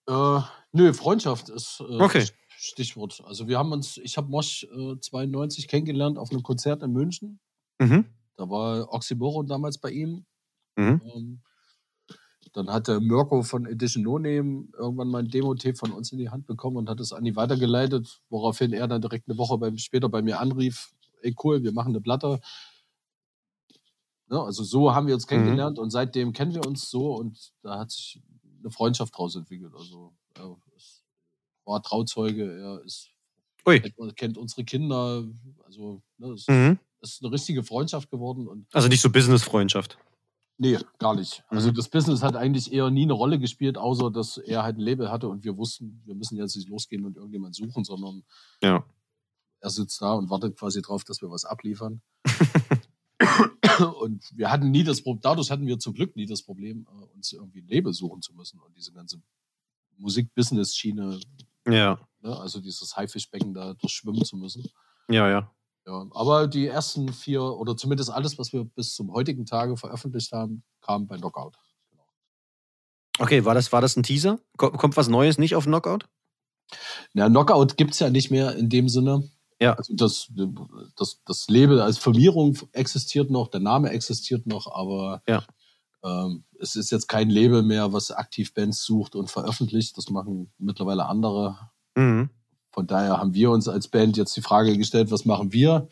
Äh, nö, Freundschaft ist äh, Okay. Stichwort. Also wir haben uns, ich habe Mosch äh, 92 kennengelernt auf einem Konzert in München. Mhm. Da war Oxymoron damals bei ihm. Mhm. Ähm, dann hatte Mirko von Edition No Name irgendwann mal ein Demo-Tape von uns in die Hand bekommen und hat es an die weitergeleitet, woraufhin er dann direkt eine Woche beim, später bei mir anrief, ey cool, wir machen eine Platte. Ne, also so haben wir uns kennengelernt und seitdem kennen wir uns so und da hat sich eine Freundschaft draus entwickelt. Also er war Trauzeuge, er ist, kennt, kennt unsere Kinder, also ne, es Mhm. ist eine richtige Freundschaft geworden und Also nicht so Business-Freundschaft. Nee, gar nicht. Also Mhm. das Business hat eigentlich eher nie eine Rolle gespielt, außer dass er halt ein Label hatte und wir wussten, wir müssen jetzt nicht losgehen und irgendjemand suchen, sondern Ja. er sitzt da und wartet quasi drauf, dass wir was abliefern. und wir hatten nie das Problem, dadurch hatten wir zum Glück nie das Problem, äh, uns irgendwie ein Label suchen zu müssen und diese ganze Musik-Business-Schiene, Ja. ne, also dieses Haifischbecken da durchschwimmen zu müssen. Ja, ja. Ja, aber die ersten vier oder zumindest alles, was wir bis zum heutigen Tage veröffentlicht haben, kam bei Knockout. Okay, war das, war das ein Teaser? Ko- Kommt was Neues nicht auf Knockout? Ja, Knockout gibt es ja nicht mehr in dem Sinne. Ja. Also das, das, das Label als Firmierung existiert noch, der Name existiert noch, aber Ja. ähm, es ist jetzt kein Label mehr, was aktiv Bands sucht und veröffentlicht. Das machen mittlerweile andere. Mhm. Von daher haben wir uns als Band jetzt die Frage gestellt, was machen wir?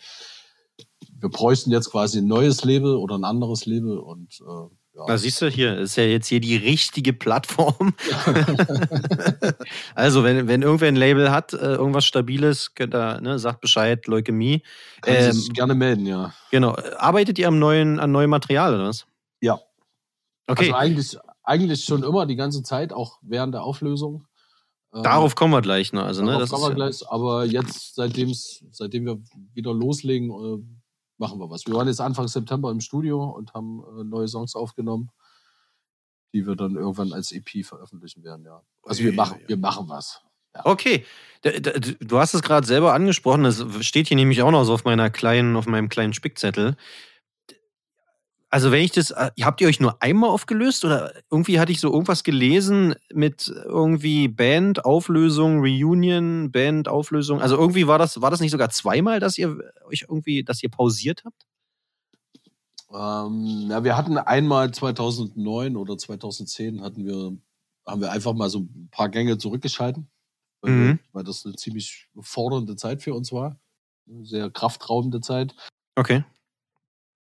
Wir bräuchten jetzt quasi ein neues Label oder ein anderes Label und äh, ja. Na, siehst du, hier ist ja jetzt hier die richtige Plattform. also, wenn, wenn irgendwer ein Label hat, äh, irgendwas Stabiles, könnt ihr, ne, sagt Bescheid, Leukämie. Sie ähm, sich gerne melden, ja. Genau. Arbeitet ihr am neuen, an neuem Material oder was? Ja. Okay, Also eigentlich, eigentlich schon immer die ganze Zeit, auch während der Auflösung. Ähm, darauf kommen wir gleich noch. Also, ne, Darauf das kommen wir ja- gleich, aber jetzt, seitdem's, seitdem wir wieder loslegen, äh, machen wir was. Wir waren jetzt Anfang September im Studio und haben äh, neue Songs aufgenommen, die wir dann irgendwann als EP veröffentlichen werden, ja. Also wir machen, wir machen was. Okay, D- d- du hast es gerade selber angesprochen, das steht hier nämlich auch noch so auf meiner kleinen, auf meinem kleinen Spickzettel. Also wenn ich das, äh, habt ihr euch nur einmal aufgelöst oder irgendwie hatte ich so irgendwas gelesen mit irgendwie Band, Auflösung, Reunion, Band, Auflösung. Also irgendwie war das, war das nicht sogar zweimal, dass ihr euch irgendwie, dass ihr pausiert habt? Ähm, ja, wir hatten einmal 2009 oder 2010 hatten wir, haben wir einfach mal so ein paar Gänge zurückgeschalten, weil, Mhm. wir, weil das eine ziemlich fordernde Zeit für uns war. Eine sehr kraftraubende Zeit. Okay.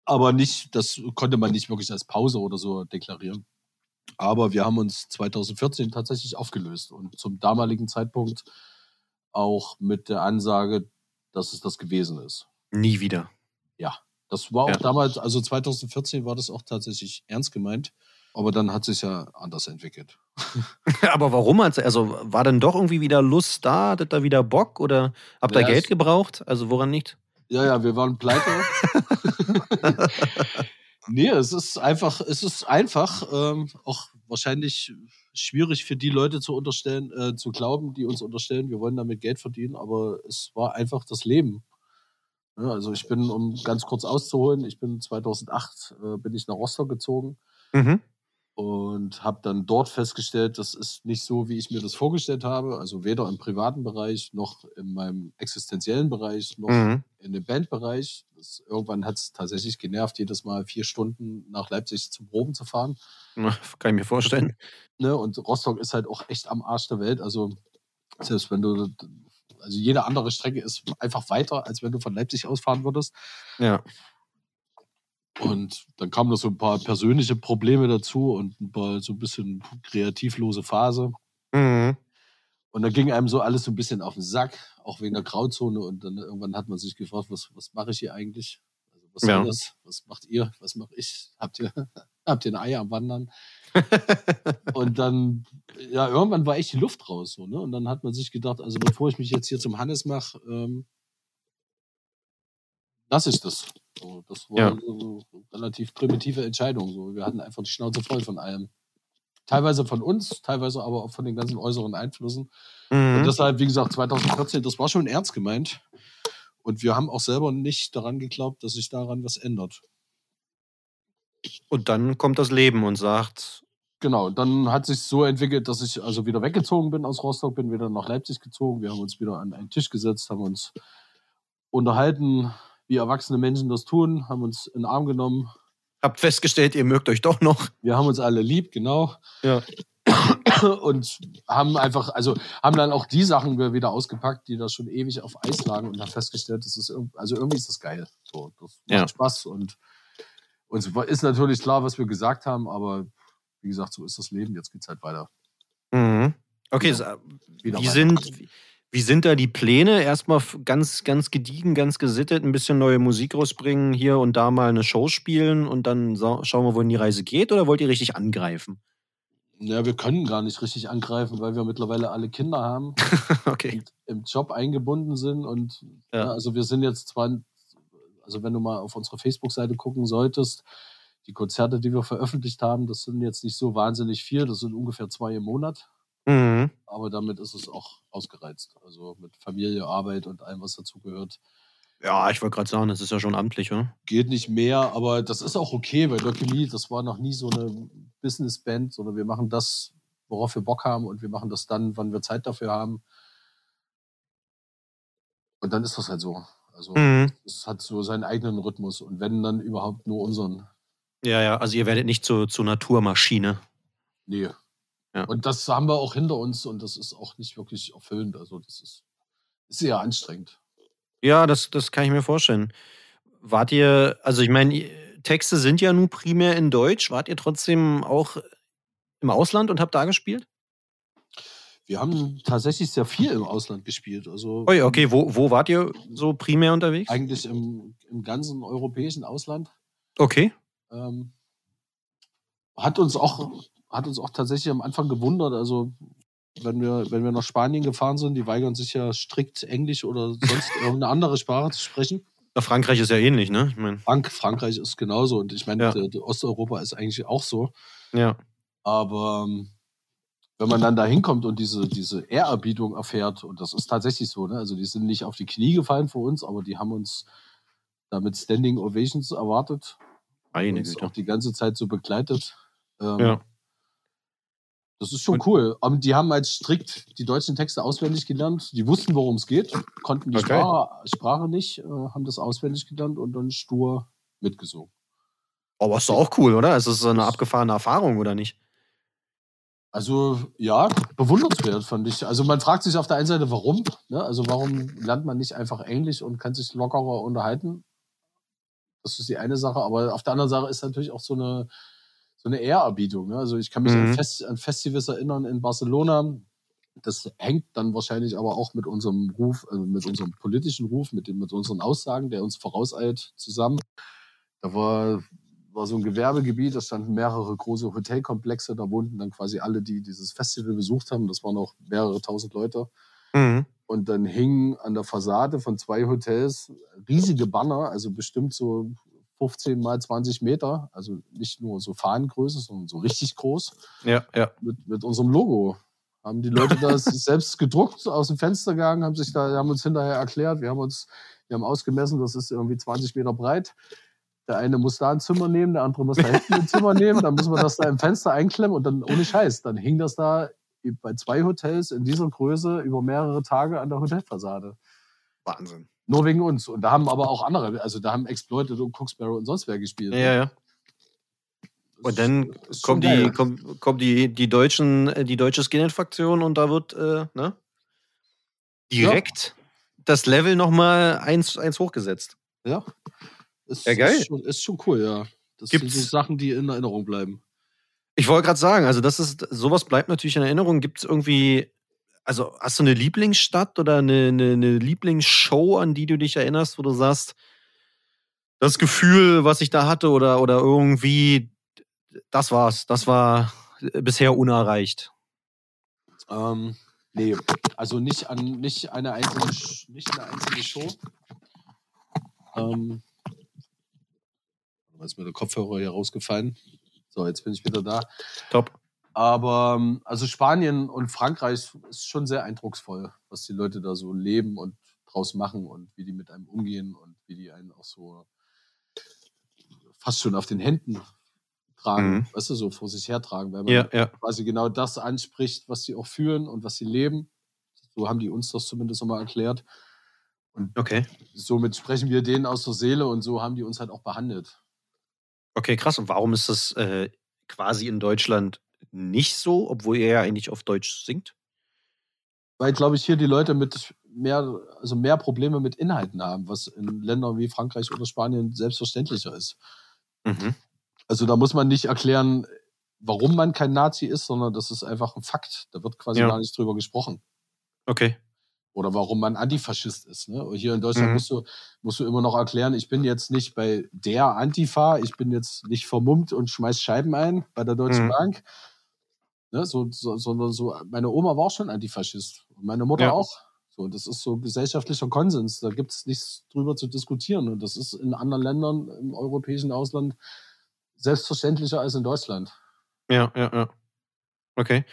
Aber nicht, das konnte man nicht wirklich als Pause oder so deklarieren. Aber wir haben uns 2014 tatsächlich aufgelöst und zum damaligen Zeitpunkt auch mit der Ansage, dass es das gewesen ist. Nie wieder. Das war auch Ja. damals, also 2014 war das auch tatsächlich ernst gemeint. Aber dann hat sich ja anders entwickelt. Aber warum? Also war denn doch irgendwie wieder Lust da? Hattet da wieder Bock? Oder habt ihr Ja, Geld gebraucht? Also woran nicht? Ja, ja, wir waren pleite. nee, es ist einfach, es ist einfach ähm, auch wahrscheinlich schwierig für die Leute zu unterstellen, äh, zu glauben, die uns unterstellen, wir wollen damit Geld verdienen, aber es war einfach das Leben. Ja, also ich bin, um ganz kurz auszuholen, ich bin 2008 äh, bin ich nach Rostock gezogen Mhm. Und habe dann dort festgestellt, das ist nicht so, wie ich mir das vorgestellt habe. Also weder im privaten Bereich noch in meinem existenziellen Bereich noch Mhm. in dem Bandbereich. Das, irgendwann hat es tatsächlich genervt, jedes Mal vier Stunden nach Leipzig zum Proben zu fahren. Kann ich mir vorstellen. Ne? Und Rostock ist halt auch echt am Arsch der Welt. Also selbst wenn du, also jede andere Strecke ist einfach weiter, als wenn du von Leipzig ausfahren würdest. Ja. Und dann kamen noch so ein paar persönliche Probleme dazu und ein paar so ein bisschen kreativlose Phase. Mhm. Und dann ging einem so alles so ein bisschen auf den Sack, auch wegen der Grauzone. Und dann irgendwann hat man sich gefragt, was, was mache ich hier eigentlich? Also was Ja. das? Was macht ihr? Was mache ich? Habt ihr, habt ihr ein Ei am Wandern? Und dann, ja, irgendwann war echt die Luft raus. So, ne? Und dann hat man sich gedacht, also bevor ich mich jetzt hier zum Hannes mache, ähm, lasse ich das. So, das war Ja. so eine relativ primitive Entscheidung. So. Wir hatten einfach die Schnauze voll von allem. Teilweise von uns, teilweise aber auch von den ganzen äußeren Einflüssen. Und Mhm. deshalb, wie gesagt, 2014, das war schon ernst gemeint. Und wir haben auch selber nicht daran geglaubt, dass sich daran was ändert. Und dann kommt das Leben und sagt, Genau, dann hat sich so entwickelt, dass ich also wieder weggezogen bin aus Rostock, bin wieder nach Leipzig gezogen. Wir haben uns wieder an einen Tisch gesetzt, haben uns unterhalten, wie erwachsene Menschen das tun, haben uns in den Arm genommen. habt festgestellt, ihr mögt euch doch noch. Wir haben uns alle lieb, genau. Ja. Und haben einfach, also haben dann auch die Sachen wieder ausgepackt, die da schon ewig auf Eis lagen und haben festgestellt, das ist also irgendwie ist das geil. So, das macht Ja. Spaß und uns ist natürlich klar, was wir gesagt haben, aber wie gesagt, so ist das Leben. Jetzt geht's halt weiter. Mhm. Okay, Wieder- wieder wie weiter. sind, wie- sind da die Pläne? Erstmal ganz, ganz gediegen, ganz gesittet, ein bisschen neue Musik rausbringen, hier und da mal eine Show spielen und dann schauen wir, wohin die Reise geht oder wollt ihr richtig angreifen? Ja, wir können gar nicht richtig angreifen, weil wir mittlerweile alle Kinder haben Okay. und im Job eingebunden sind. Und Ja. ja. also wir sind jetzt zwar, also wenn du mal auf unsere Facebook-Seite gucken solltest, die Konzerte, die wir veröffentlicht haben, das sind jetzt nicht so wahnsinnig viel, das sind ungefähr zwei im Monat. Mhm. Aber damit ist es auch ausgereizt. Also mit Familie, Arbeit und allem, was dazu gehört. Ja, ich wollte gerade sagen, das ist ja schon amtlich, oder? Geht nicht mehr, aber das ist auch okay, weil Lee, das war noch nie so eine Business-Band, sondern wir machen das, worauf wir Bock haben und wir machen das dann, wann wir Zeit dafür haben. Und dann ist das halt so. Also Mhm. es hat so seinen eigenen Rhythmus und wenn dann überhaupt nur unseren. Ja, ja, also ihr werdet nicht zu, zur Naturmaschine. Nee. Ja. Und das haben wir auch hinter uns und das ist auch nicht wirklich erfüllend. Also das ist, ist eher anstrengend. Ja, das, das kann ich mir vorstellen. Wart ihr, also ich meine, Texte sind ja nun primär in Deutsch. Wart ihr trotzdem auch im Ausland und habt da gespielt? Wir haben tatsächlich sehr viel im Ausland gespielt. Also Oh ja, okay, wo, wo wart ihr so primär unterwegs? eigentlich im, im ganzen europäischen Ausland. Okay. Ähm, hat uns auch hat uns auch tatsächlich am Anfang gewundert. Also wenn wir wenn wir nach Spanien gefahren sind, die weigern sich ja strikt Englisch oder sonst irgendeine andere Sprache zu sprechen. Na, Frankreich ist ja ähnlich, ne? Ich meine, Frank, Frankreich ist genauso und ich meine, Ja. Osteuropa ist eigentlich auch so. ja. Aber ähm, wenn man dann da hinkommt und diese, diese Ehrerbietung erfährt, und das ist tatsächlich so, ne? also die sind nicht auf die Knie gefallen vor uns, aber die haben uns damit Standing Ovations erwartet, Meine uns Güte. auch die ganze Zeit so begleitet. Ähm, Ja. Das ist schon Und- cool. Aber die haben halt strikt die deutschen Texte auswendig gelernt. Die wussten, worum es geht, konnten die Okay. Sprache, Sprache nicht, äh, haben das auswendig gelernt und dann stur mitgesungen. Aber ist doch auch cool, oder? Es ist so eine abgefahrene Erfahrung, oder nicht? Also ja, bewundernswert fand ich. Also man fragt sich auf der einen Seite, warum. Ne? Also warum lernt man nicht einfach Englisch und kann sich lockerer unterhalten? Das ist die eine Sache. Aber auf der anderen Sache ist natürlich auch so eine, so eine Ehrerbietung. Ne? Also ich kann mich Mhm. an, Fest, an Festivals erinnern in Barcelona. Das hängt dann wahrscheinlich aber auch mit unserem Ruf, also mit unserem politischen Ruf, mit, dem, mit unseren Aussagen, der uns vorauseilt, zusammen. Da war, war so ein Gewerbegebiet, da standen mehrere große Hotelkomplexe, da wohnten dann quasi alle, die dieses Festival besucht haben. Das waren auch mehrere tausend Leute. Mhm. Und dann hingen an der Fassade von zwei Hotels riesige Banner, also bestimmt so 15 mal 20 Meter, also nicht nur so Fahnengröße, sondern so richtig groß, Ja, ja. mit, mit unserem Logo. Haben die Leute das selbst gedruckt, aus dem Fenster gegangen, haben sich da, haben uns hinterher erklärt, wir haben uns, wir haben ausgemessen, das ist irgendwie 20 Meter breit. Der eine muss da ein Zimmer nehmen, der andere muss da hinten ein Zimmer nehmen, dann muss man das da im Fenster einklemmen und dann ohne Scheiß, dann hing das da bei zwei Hotels in dieser Größe über mehrere Tage an der Hotelfassade. Wahnsinn. Nur wegen uns. Und da haben aber auch andere, also da haben Exploited und Cooksparrow und sonst wer gespielt. Ja, ja. Das Und dann kommt die, kommt, kommt die, die deutschen, äh, die deutsche Skinhead-Fraktion und da wird, äh, ne? Direkt das Level nochmal eins, eins hochgesetzt. Ja. Ist, Ja, geil. Ist schon, ist schon cool, ja. Das Gibt's- sind so Sachen, die in Erinnerung bleiben. Ich wollte gerade sagen, also das ist, sowas bleibt natürlich in Erinnerung. Gibt es irgendwie, also hast du eine Lieblingsstadt oder eine, eine, eine Lieblingsshow, an die du dich erinnerst, wo du sagst, das Gefühl, was ich da hatte oder, oder irgendwie, das war's, das war bisher unerreicht. Ähm, nee, also nicht an nicht eine einzelne, nicht eine einzelne Show. Ähm, da ist mir der Kopfhörer hier rausgefallen. So, jetzt bin ich wieder da. Top. Aber ähm, also Spanien und Frankreich ist schon sehr eindrucksvoll, was die Leute da so leben und draus machen und wie die mit einem umgehen und wie die einen auch so fast schon auf den Händen tragen, Mhm. weißt du, so vor sich hertragen, weil man Ja, ja. quasi genau das anspricht, was sie auch fühlen und was sie leben. So haben die uns das zumindest nochmal erklärt. Okay. Somit sprechen wir denen aus der Seele und so haben die uns halt auch behandelt. Okay, krass. Und warum ist das äh, quasi in Deutschland nicht so, obwohl ihr ja eigentlich auf Deutsch singt? Weil, glaube ich, hier die Leute mit mehr, also mehr Probleme mit Inhalten haben, was in Ländern wie Frankreich oder Spanien selbstverständlicher ist. Mhm. Also da muss man nicht erklären, warum man kein Nazi ist, sondern das ist einfach ein Fakt. Da wird quasi Ja. gar nicht drüber gesprochen. Okay. Oder warum man Antifaschist ist. Ne? Hier in Deutschland Mhm. musst, du, musst du immer noch erklären, ich bin jetzt nicht bei der Antifa, ich bin jetzt nicht vermummt und schmeiß Scheiben ein bei der Deutschen Mhm. Bank. Ne? So, so, sondern so, meine Oma war schon Antifaschist. Und meine Mutter Ja. auch. So, das ist so gesellschaftlicher Konsens. Da gibt es nichts drüber zu diskutieren. Und das ist in anderen Ländern im europäischen Ausland selbstverständlicher als in Deutschland. Ja, ja, ja. Okay.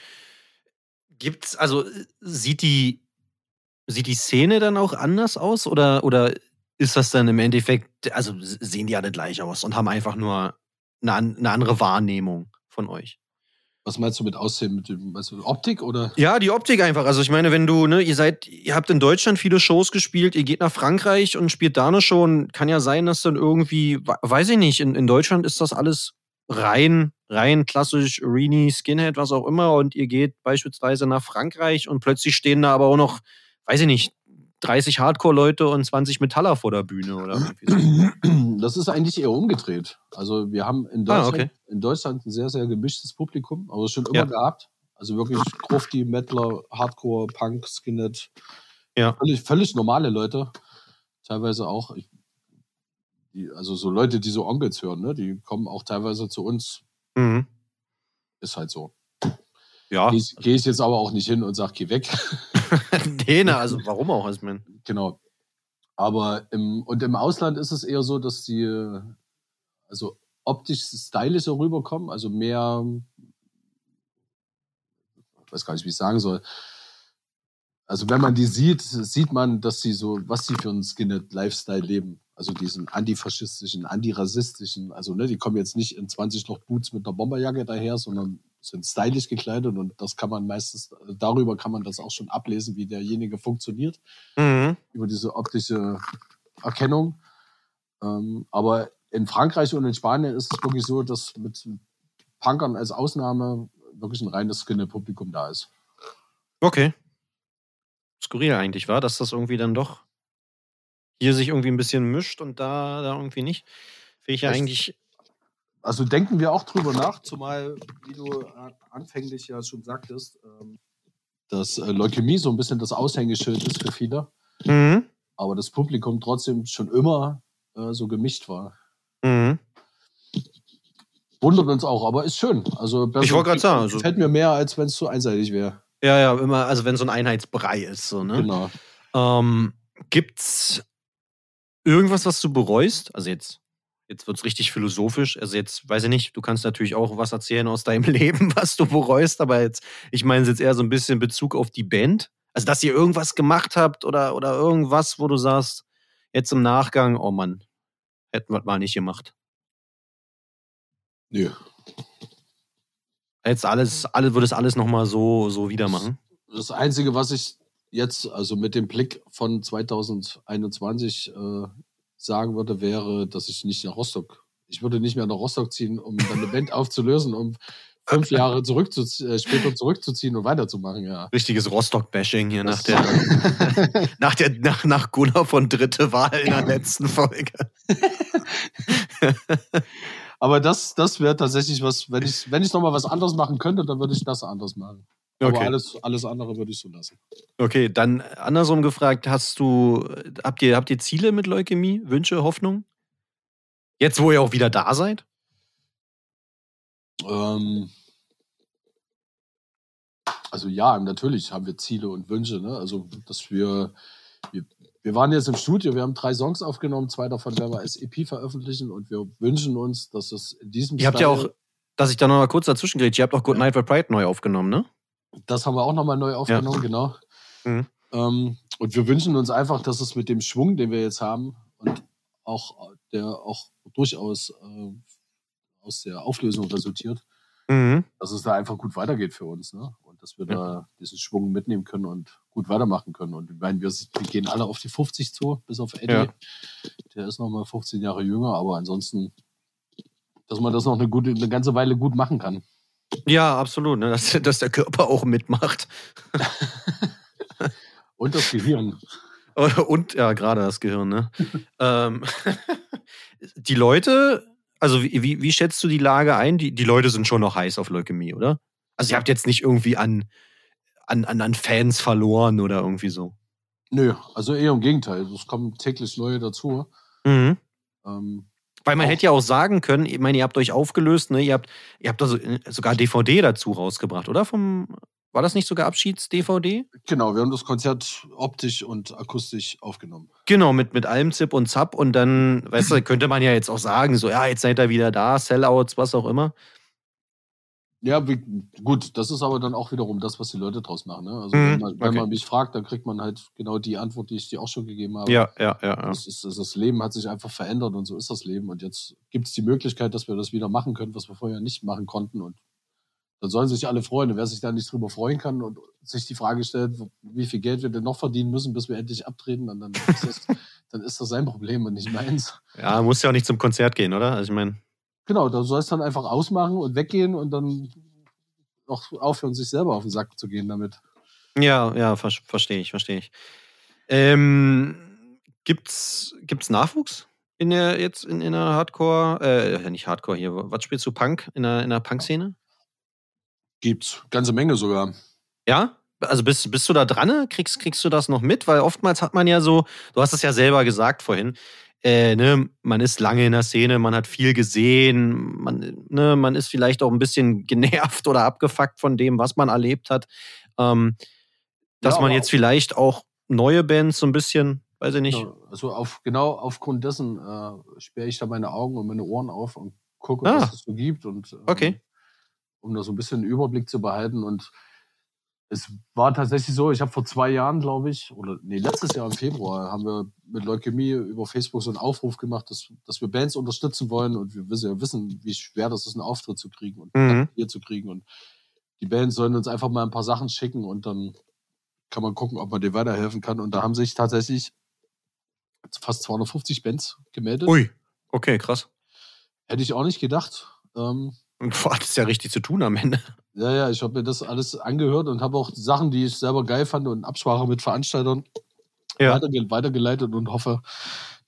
Gibt's, also sieht die, sieht die Szene dann auch anders aus oder, oder ist das dann im Endeffekt, also sehen die alle gleich aus und haben einfach nur eine, eine andere Wahrnehmung von euch? Was meinst du mit Aussehen? Mit dem, also Optik oder? Ja, die Optik einfach. Also ich meine, wenn du, ne, ihr seid, ihr habt in Deutschland viele Shows gespielt, ihr geht nach Frankreich und spielt da eine Show und kann ja sein, dass dann irgendwie, we- weiß ich nicht, in, in Deutschland ist das alles rein, rein klassisch Rini, Skinhead, was auch immer und ihr geht beispielsweise nach Frankreich und plötzlich stehen da aber auch noch, weiß ich nicht, 30 Hardcore-Leute und 20 Metaller vor der Bühne oder irgendwie so. Das ist eigentlich eher umgedreht. Also wir haben in Ah, Deutschland, okay. in Deutschland ein sehr, sehr gemischtes Publikum, aber schon immer Ja. gehabt. Also wirklich Grufti, Mettler, Hardcore, Punk, Skinhead. Ja. Völlig, völlig normale Leute. Teilweise auch, ich, die, also so Leute, die so Onkels hören, ne? die kommen auch teilweise zu uns. Mhm. Ist halt so. Ja, Gehe ich, jetzt aber auch nicht hin und sage, geh weg. Däne, also warum auch? Also, mein, Genau. Aber im, und im Ausland ist es eher so, dass äh, also optisch stylischer rüberkommen, also mehr, ich weiß gar nicht, wie ich sagen soll. Also wenn man die sieht, sieht man, dass sie so, was sie für einen Skinhead-Lifestyle leben. Also diesen antifaschistischen, antirassistischen, also ne, die kommen jetzt nicht in 20 Loch Boots mit einer Bomberjacke daher, sondern sind stylisch gekleidet und das kann man meistens, darüber kann man das auch schon ablesen, wie derjenige funktioniert mhm. über diese optische Erkennung. Ähm, aber in Frankreich und in Spanien ist es wirklich so, dass mit Punkern als Ausnahme wirklich ein reines Skinhead-Publikum da ist. Okay. Skurril eigentlich war, dass das irgendwie dann doch hier sich irgendwie ein bisschen mischt und da, da irgendwie nicht. Finde ich ja eigentlich. Also denken wir auch drüber nach, zumal, wie du äh, anfänglich ja schon sagtest, ähm, dass äh, Leukämie so ein bisschen das Aushängeschild ist für viele, Mhm. aber das Publikum trotzdem schon immer äh, so gemischt war. Mhm. wundert uns auch, aber ist schön. Also Ich wollte gerade sagen, also- gefällt mir mehr, als wenn es so einseitig wäre. Ja, ja, immer, also wenn so ein Einheitsbrei ist, so, ne? Genau. Ähm, gibt's irgendwas, was du bereust? Also jetzt, jetzt wird's richtig philosophisch. Also jetzt, weiß ich nicht, du kannst natürlich auch was erzählen aus deinem Leben, was du bereust, aber jetzt, ich meine jetzt eher so ein bisschen in Bezug auf die Band. Also, dass ihr irgendwas gemacht habt oder, oder irgendwas, wo du sagst, jetzt im Nachgang, oh Mann, hätten wir mal nicht gemacht. Nö. Jetzt alles, alle, würdest alles nochmal so, so wieder machen. Das Einzige, was ich jetzt, also mit dem Blick von 2021 äh, sagen würde, wäre, dass ich nicht nach Rostock, ich würde nicht mehr nach Rostock ziehen, um dann eine Band aufzulösen, um fünf Jahre zurückzu äh, später zurückzuziehen und weiterzumachen, ja. Richtiges Rostock-Bashing hier nach der, nach der, nach, nach Gunnar von dritte Wahl in der letzten Folge. Aber das, das wäre tatsächlich was, wenn ich, wenn ich nochmal was anderes machen könnte, dann würde ich das anders machen. Aber Okay. alles, alles andere würde ich so lassen. Okay, dann andersrum gefragt, hast du, habt ihr, habt ihr Ziele mit Leukämie, Wünsche, Hoffnung? Jetzt, wo ihr auch wieder da seid? Ähm, also ja, natürlich haben wir Ziele und Wünsche. Ne? Also, dass wir, wir, wir waren jetzt im Studio, wir haben drei Songs aufgenommen, zwei davon werden wir als EP veröffentlichen und wir wünschen uns, dass es in diesem Ihr habt ja Style- auch, dass ich da noch mal kurz dazwischen gerät, ihr habt auch Good Night for Pride neu aufgenommen, ne? Das haben wir auch nochmal neu aufgenommen, genau. Mhm. Ähm, und wir wünschen uns einfach, dass es mit dem Schwung, den wir jetzt haben und auch der auch durchaus äh, aus der Auflösung resultiert, Mhm. dass es da einfach gut weitergeht für uns. Ne? Und dass wir da diesen Schwung mitnehmen können und gut weitermachen können. Und ich meine, wir, wir gehen alle auf die 50 zu, bis auf Eddie. Ja. Der ist noch mal 15 Jahre jünger, aber ansonsten, dass man das noch eine, gute, eine ganze Weile gut machen kann. Ja, absolut, ne? dass, dass der Körper auch mitmacht. Und das Gehirn. Und ja, gerade das Gehirn, ne? ähm, die Leute, also wie, wie, wie schätzt du die Lage ein? Die, die Leute sind schon noch heiß auf Leukämie, oder? Also ihr habt jetzt nicht irgendwie an, an, an, an Fans verloren oder irgendwie so. Nö, also eher im Gegenteil. Es kommen täglich neue dazu. Mhm. Ähm, Weil man Auch- hätte ja auch sagen können, ich meine, ihr habt euch aufgelöst, ne? Ihr habt, ihr habt da so, äh, sogar DVD dazu rausgebracht, oder? Vom, war das nicht sogar Abschieds-DVD? genau, wir haben das Konzert optisch und akustisch aufgenommen. Genau, mit, mit allem Zip und Zap und dann, weißt du, könnte man ja jetzt auch sagen, so, ja, jetzt seid ihr wieder da, Sellouts, was auch immer. Ja, wie, gut, das ist aber dann auch wiederum das, was die Leute draus machen. Ne? Also Mhm, wenn, man, wenn okay. man mich fragt, dann kriegt man halt genau die Antwort, die ich dir auch schon gegeben habe. Ja, ja, ja. ja. Das, ist, das, das Leben hat sich einfach verändert und so ist das Leben. Und jetzt gibt es die Möglichkeit, dass wir das wieder machen können, was wir vorher nicht machen konnten. Und dann sollen sich alle freuen. Und wer sich da nicht drüber freuen kann und sich die Frage stellt, wie viel Geld wir denn noch verdienen müssen, bis wir endlich abtreten, dann, dann, ist, das, dann ist das sein Problem und nicht meins. Ja, muss ja auch nicht zum Konzert gehen, oder? Also ich meine, Genau, da soll es dann einfach ausmachen und weggehen und dann auch aufhören, sich selber auf den Sack zu gehen damit. ja, ja, ver verstehe ich, verstehe ich. Ähm, gibt's, gibt's Nachwuchs in der jetzt in, in der Hardcore, äh, nicht Hardcore hier, was spielst du Punk in der, in der Punk-Szene? Gibt's ganze Menge sogar. Ja? Also bist, bist du da dran? Kriegst, kriegst du das noch mit? Weil oftmals hat man ja so, du hast es ja selber gesagt vorhin, äh, ne, man ist lange in der Szene, man hat viel gesehen, man, ne, man ist vielleicht auch ein bisschen genervt oder abgefuckt von dem, was man erlebt hat. Ähm, dass Ja, man jetzt vielleicht auch neue Bands so ein bisschen, weiß ich nicht. Also auf, genau aufgrund dessen äh, sperre ich da meine Augen und meine Ohren auf und gucke, Ah. was es so gibt. Und, ähm, Okay. Um da so ein bisschen einen Überblick zu behalten. Und es war tatsächlich so, ich habe vor zwei Jahren, glaube ich, oder nee, letztes Jahr im Februar, haben wir mit Leukämie über Facebook so einen Aufruf gemacht, dass, dass wir Bands unterstützen wollen. Und wir wissen ja wissen, wie schwer das ist, einen Auftritt zu kriegen und Mhm. hier zu kriegen. Und die Bands sollen uns einfach mal ein paar Sachen schicken und dann kann man gucken, ob man denen weiterhelfen kann. Und da haben sich tatsächlich fast 250 Bands gemeldet. Ui, okay, krass. Hätte ich auch nicht gedacht. Ähm, Boah, das ist ja richtig zu tun am Ende. Ja, ja, ich habe mir das alles angehört und habe auch Sachen, die ich selber geil fand und Absprache mit Veranstaltern Ja. weiterge weitergeleitet und hoffe,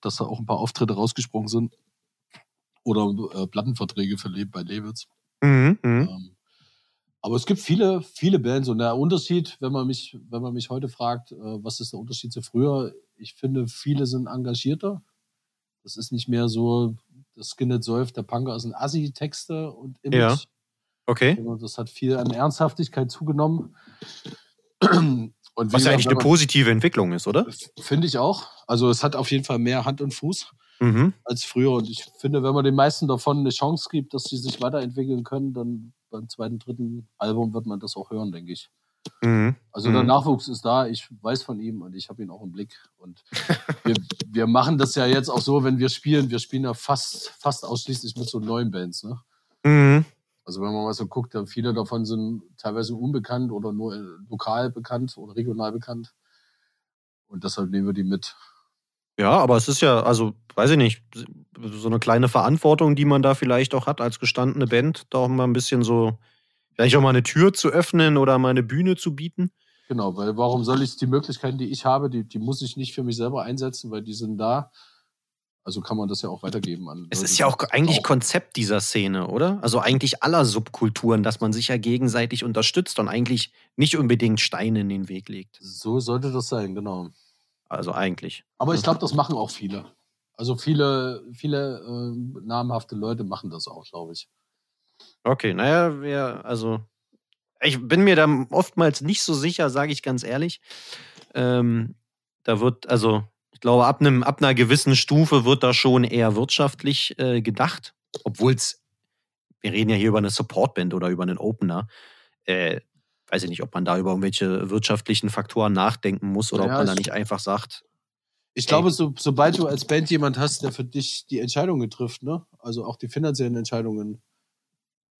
dass da auch ein paar Auftritte rausgesprungen sind. Oder äh, Plattenverträge für Le bei Labels. Mhm, mhm. Ähm, aber es gibt viele, viele Bands und der Unterschied, wenn man mich, wenn man mich heute fragt, äh, was ist der Unterschied zu früher? Ich finde, viele sind engagierter. Das ist nicht mehr so das Skinhead Säuft, der Punker ist ein Assi-Texte und Image. Ja. Okay. Und das hat viel an Ernsthaftigkeit zugenommen. Was ja eigentlich eine positive Entwicklung ist, oder? Finde ich auch. Also es hat auf jeden Fall mehr Hand und Fuß Mhm. als früher. Und ich finde, wenn man den meisten davon eine Chance gibt, dass sie sich weiterentwickeln können, dann beim zweiten, dritten Album wird man das auch hören, denke ich. Mhm. Also der Mhm. Nachwuchs ist da, ich weiß von ihm und ich habe ihn auch im Blick. Und wir, wir machen das ja jetzt auch so, wenn wir spielen, wir spielen ja fast, fast ausschließlich mit so neuen Bands. Ne? Mhm. Also wenn man mal so guckt, dann viele davon sind teilweise unbekannt oder nur äh, lokal bekannt oder regional bekannt. Und deshalb nehmen wir die mit. Ja, aber es ist ja, also, weiß ich nicht, so eine kleine Verantwortung, die man da vielleicht auch hat als gestandene Band, da auch mal ein bisschen so, vielleicht auch mal eine Tür zu öffnen oder mal eine Bühne zu bieten. Genau, weil warum soll ich die Möglichkeiten, die ich habe, die, die muss ich nicht für mich selber einsetzen, weil die sind da. Also kann man das ja auch weitergeben an. Es Leute, ist ja auch eigentlich auch- Konzept dieser Szene, oder? Also eigentlich aller Subkulturen, dass man sich ja gegenseitig unterstützt und eigentlich nicht unbedingt Steine in den Weg legt. So sollte das sein, genau. Also eigentlich. Aber ich glaube, das machen auch viele. Also viele, viele äh, namhafte Leute machen das auch, glaube ich. Okay, naja, wir, also ich bin mir da oftmals nicht so sicher, sage ich ganz ehrlich. Ähm, da wird, also glaube, ab, einem, ab einer gewissen Stufe wird da schon eher wirtschaftlich äh, gedacht, obwohl es, wir reden ja hier über eine Supportband oder über einen Opener. Äh, weiß ich nicht, ob man da über irgendwelche wirtschaftlichen Faktoren nachdenken muss oder Ja, ob man da ich- nicht einfach sagt, Ich glaube, so, sobald du als Band jemand hast, der für dich die Entscheidungen trifft, ne? also auch die finanziellen Entscheidungen,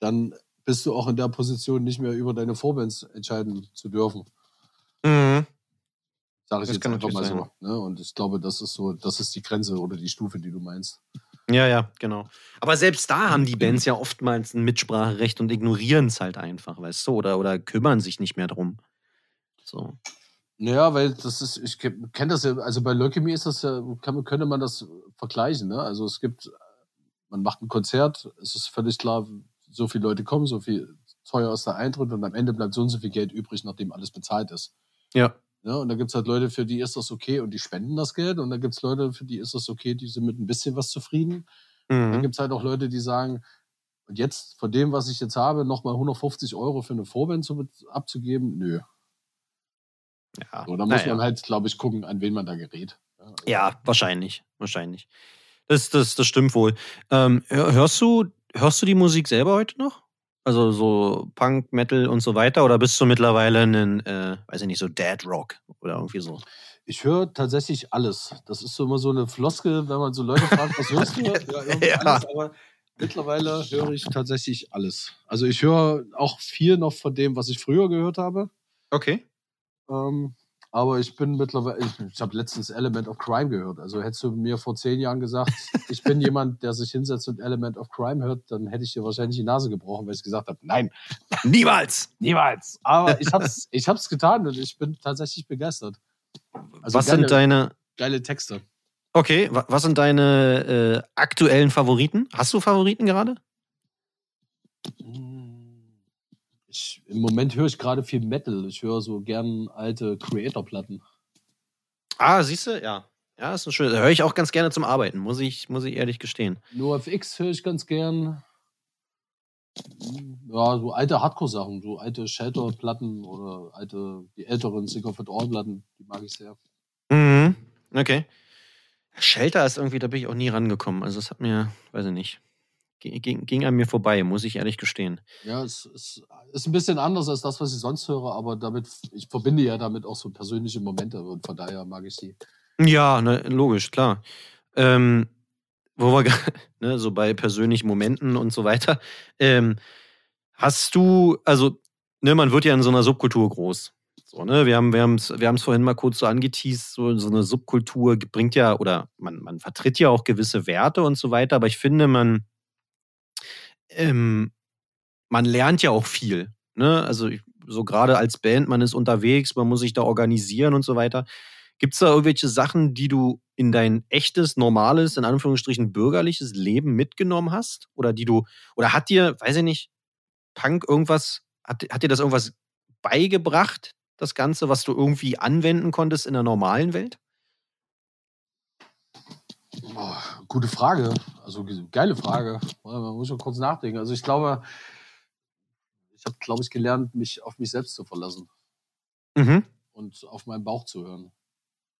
dann bist du auch in der Position, nicht mehr über deine Vorbands entscheiden zu dürfen. mhm. Sage ich Das jetzt einfach mal natürlich so. Ne? Und ich glaube, das ist so, das ist die Grenze oder die Stufe, die du meinst. Ja, ja, genau. Aber selbst da haben die Bands ja oftmals ein Mitspracherecht und ignorieren es halt einfach, weißt du, oder, oder kümmern sich nicht mehr drum. So. Naja, weil das ist, ich kenne das ja, also bei Leukämie ist das ja, kann, könnte man das vergleichen. Ne? Also es gibt, man macht ein Konzert, es ist völlig klar, so viele Leute kommen, so viel teuer ist der Eintritt und am Ende bleibt so und so viel Geld übrig, nachdem alles bezahlt ist. Ja. Ja, und da gibt's halt Leute, für die ist das okay und die spenden das Geld. Und da gibt's Leute, für die ist das okay, die sind mit ein bisschen was zufrieden. Dann Mhm. gibt's halt auch Leute, die sagen, und jetzt von dem, was ich jetzt habe, nochmal 150 Euro für eine Vorband zu, abzugeben, nö. Ja, So, da muss naja. man halt, glaube ich, gucken, an wen man da gerät. Ja, also- ja, wahrscheinlich. Wahrscheinlich. Das, das, das stimmt wohl. Ähm, hör- hörst, du, hörst du die Musik selber heute noch? Also so Punk, Metal und so weiter? Oder bist du mittlerweile ein, äh, weiß ich nicht, so Dead Rock oder irgendwie so? Ich höre tatsächlich alles. Das ist so immer so eine Floskel, wenn man so Leute fragt, was hörst du? Ja, Ja. alles, aber mittlerweile höre ich tatsächlich alles. Also ich höre auch viel noch von dem, was ich früher gehört habe. Okay. Ähm, aber ich bin mittlerweile, ich, ich habe letztens Element of Crime gehört. Also hättest du mir vor zehn Jahren gesagt, ich bin jemand, der sich hinsetzt und Element of Crime hört, dann hätte ich dir wahrscheinlich die Nase gebrochen, weil ich gesagt habe, nein, Niemals! niemals. Aber ich habe es ich hab's getan und ich bin tatsächlich begeistert. Also was geile, sind deine, geile Texte. okay, wa- was sind deine äh, aktuellen Favoriten? Hast du Favoriten gerade? Ich, Im Moment höre ich gerade viel Metal. Ich höre so gern alte Creator-Platten. Ah, siehst du? Ja. Ja, ist ein schön. Höre ich auch ganz gerne zum Arbeiten, muss ich, muss ich ehrlich gestehen. NoFX höre ich ganz gern. Ja, so alte Hardcore-Sachen, so alte Shelter-Platten oder alte, die älteren Sick of It All-Platten, die mag ich sehr. Mhm. Okay. Shelter ist irgendwie, da bin ich auch nie rangekommen. Also, es hat mir, weiß ich nicht, ging, ging, an mir vorbei, muss ich ehrlich gestehen. Ja, es, es ist ein bisschen anders als das, was ich sonst höre, aber damit, ich verbinde ja damit auch so persönliche Momente und von daher mag ich sie. Ja, ne, logisch, klar. Ähm, wo wir ne, so bei persönlichen Momenten und so weiter. Ähm, hast du, also, ne, man wird ja in so einer Subkultur groß. So, ne, wir haben wir haben's, wir haben's vorhin mal kurz so angeteased, so, so eine Subkultur bringt ja, oder man, man vertritt ja auch gewisse Werte und so weiter, aber ich finde, man, ähm, man lernt ja auch viel. Ne? Also, ich- so gerade als Band, man ist unterwegs, man muss sich da organisieren und so weiter. Gibt es da irgendwelche Sachen, die du in dein echtes, normales, in Anführungsstrichen bürgerliches Leben mitgenommen hast? Oder die du, oder hat dir, weiß ich nicht, Punk irgendwas, hat, hat dir das irgendwas beigebracht, das Ganze, was du irgendwie anwenden konntest in der normalen Welt? Oh, gute Frage. Also geile Frage. Man muss schon kurz nachdenken. Also ich glaube, ich habe, glaube ich, gelernt, mich auf mich selbst zu verlassen Mhm. und auf meinen Bauch zu hören.